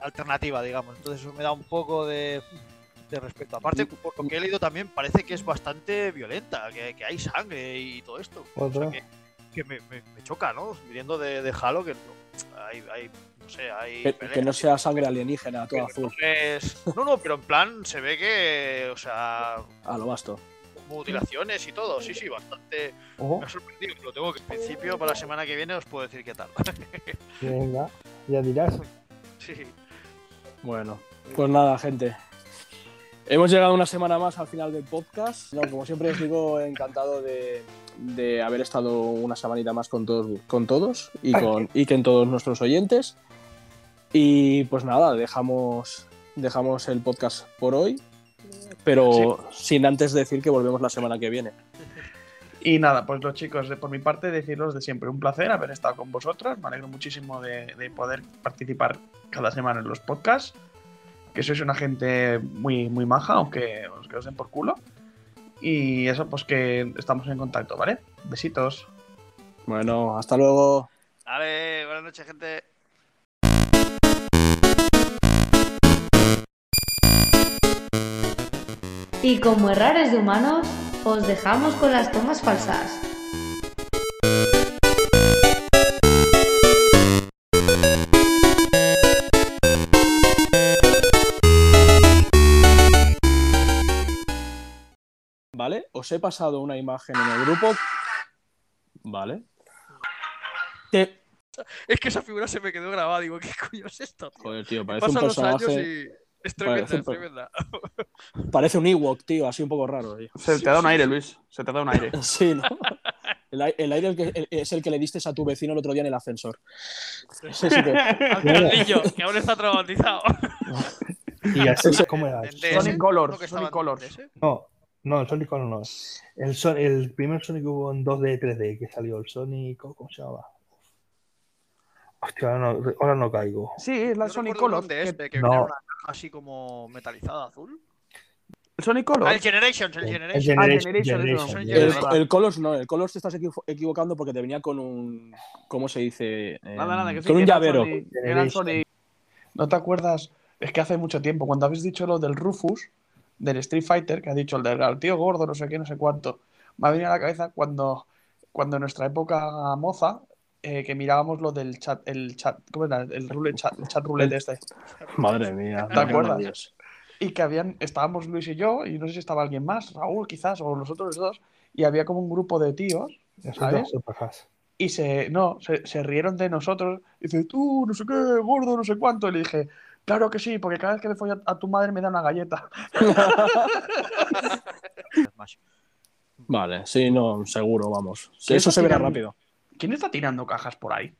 alternativa, digamos. Entonces eso me da un poco de, de respeto. Aparte, por lo que he leído también, parece que es bastante violenta, que, que hay sangre y todo esto. O sea, que, que me, me- me choca, ¿no? Viniendo de, de Halo, que no, hay, hay, no sé, hay. Que, peleas, que no sea sangre alienígena, todo azul. no es- No, no, pero en plan se ve que, o sea, A lo basto. mutilaciones y todo, sí, sí, bastante. Ojo. Me ha sorprendido, lo tengo que. En principio, para la semana que viene os puedo decir qué tal. Venga, ya dirás. sí. Bueno, pues nada, gente. Hemos llegado una semana más al final del podcast. No, como siempre os digo, encantado de, de haber estado una semanita más con todos, con todos y, con, y con todos nuestros oyentes. Y pues nada, dejamos, dejamos el podcast por hoy, pero sin antes decir que volvemos la semana que viene. Y nada, pues los chicos, por mi parte, deciros de siempre un placer haber estado con vosotros. Me alegro muchísimo de, de poder participar cada semana en los podcasts. Que sois una gente muy, muy maja, aunque os, que os den por culo. Y eso, pues que estamos en contacto, ¿vale? Besitos. Bueno, hasta luego. Vale, buenas noches, gente. Y como errores de humanos, os dejamos con las tomas falsas. Os he pasado una imagen en el grupo. ¿Vale? Que- Es que esa figura se me quedó grabada. Digo, ¿qué coño es esto? tío? Joder, tío, parece un Pasan los años personaje. y. Es tremenda, Parece un es tremenda. Parece un Ewok, tío, así un poco raro, tío. Se te da un aire, Luis. Se te da un aire. Sí, ¿no? El, ai- el aire el que- el- es el que le diste a tu vecino el otro día en el ascensor. Sí que- Al niño, que aún está traumatizado. Y así ¿cómo era? Sonic Colors, Sonic Colors. DS. No, no, el Sonic Color no. El, Son- el primer Sonic que hubo en 2D, 3D, que salió el Sonic, ¿cómo se llamaba? Hostia, ahora no, ahora no caigo. Sí, es la Yo Sonic Colors. un DS que- que No. una caja así como metalizada azul. ¿El Sonic Ah, el Colors? Generations, el El Generation. Ah, Generation, Generation, Generation, eso. El, el Colors no, el Colors te estás equivo- equivocando porque te venía con un. ¿Cómo se dice? Eh, Nada, nada, que sí, con un llavero. Sonic- Sonic- ¿No te acuerdas? Es que hace mucho tiempo, cuando habéis dicho lo del Rufus, del Street Fighter, que ha dicho el del al tío gordo, no sé qué, no sé cuánto, me ha venido a la cabeza cuando, cuando en nuestra época moza, eh, que mirábamos lo del chat, el chat, ¿cómo era? El, roulette chat, el chat roulette este. Madre mía. ¿Te acuerdas? Dios. Y que habían, estábamos Luis y yo, y no sé si estaba alguien más, Raúl quizás, o nosotros dos, y había como un grupo de tíos Eso ¿Sabes? y se, no, se, se rieron de nosotros. Y dice, tú, no sé qué, gordo, no sé cuánto. Y le dije, claro que sí, porque cada vez que me follo a tu madre me da una galleta. Vale, sí, no, seguro, vamos. Sí, ¿Qué Eso se verá tirando? rápido. ¿Quién está tirando cajas por ahí?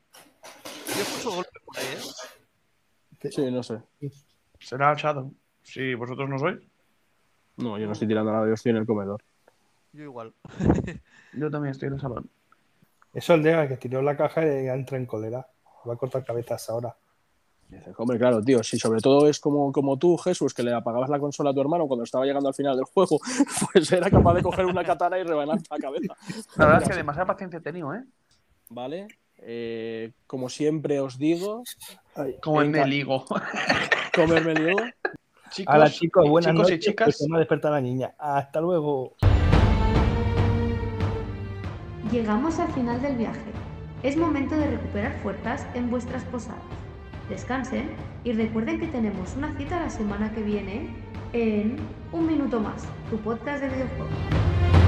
Yo escucho golpes por ahí, ¿eh? Sí, no sé. ¿Será Shadow? Si vosotros no sois. No, yo no estoy tirando nada, yo estoy en el comedor. Yo igual. Yo también estoy en el salón. Eso el de que tiró la caja y ya entra en cólera. Va a cortar cabezas ahora. Dice, hombre, claro, tío, si sobre todo es como, como tú, Jesús, que le apagabas la consola a tu hermano cuando estaba llegando al final del juego, pues era capaz de coger una katana y rebanar la cabeza. La verdad es que demasiada paciencia he tenido, ¿eh? ¿Vale? Eh, como siempre os digo, Como en Venga. me ligo. comerme el lío. chicos, Hola chicos, buenas chicos noches. y chicas. se me ha despertado la niña. Hasta luego. Llegamos al final del viaje. Es momento de recuperar fuerzas en vuestras posadas. Descansen y recuerden que tenemos una cita la semana que viene en Un Minuto Más, tu podcast de videojuegos.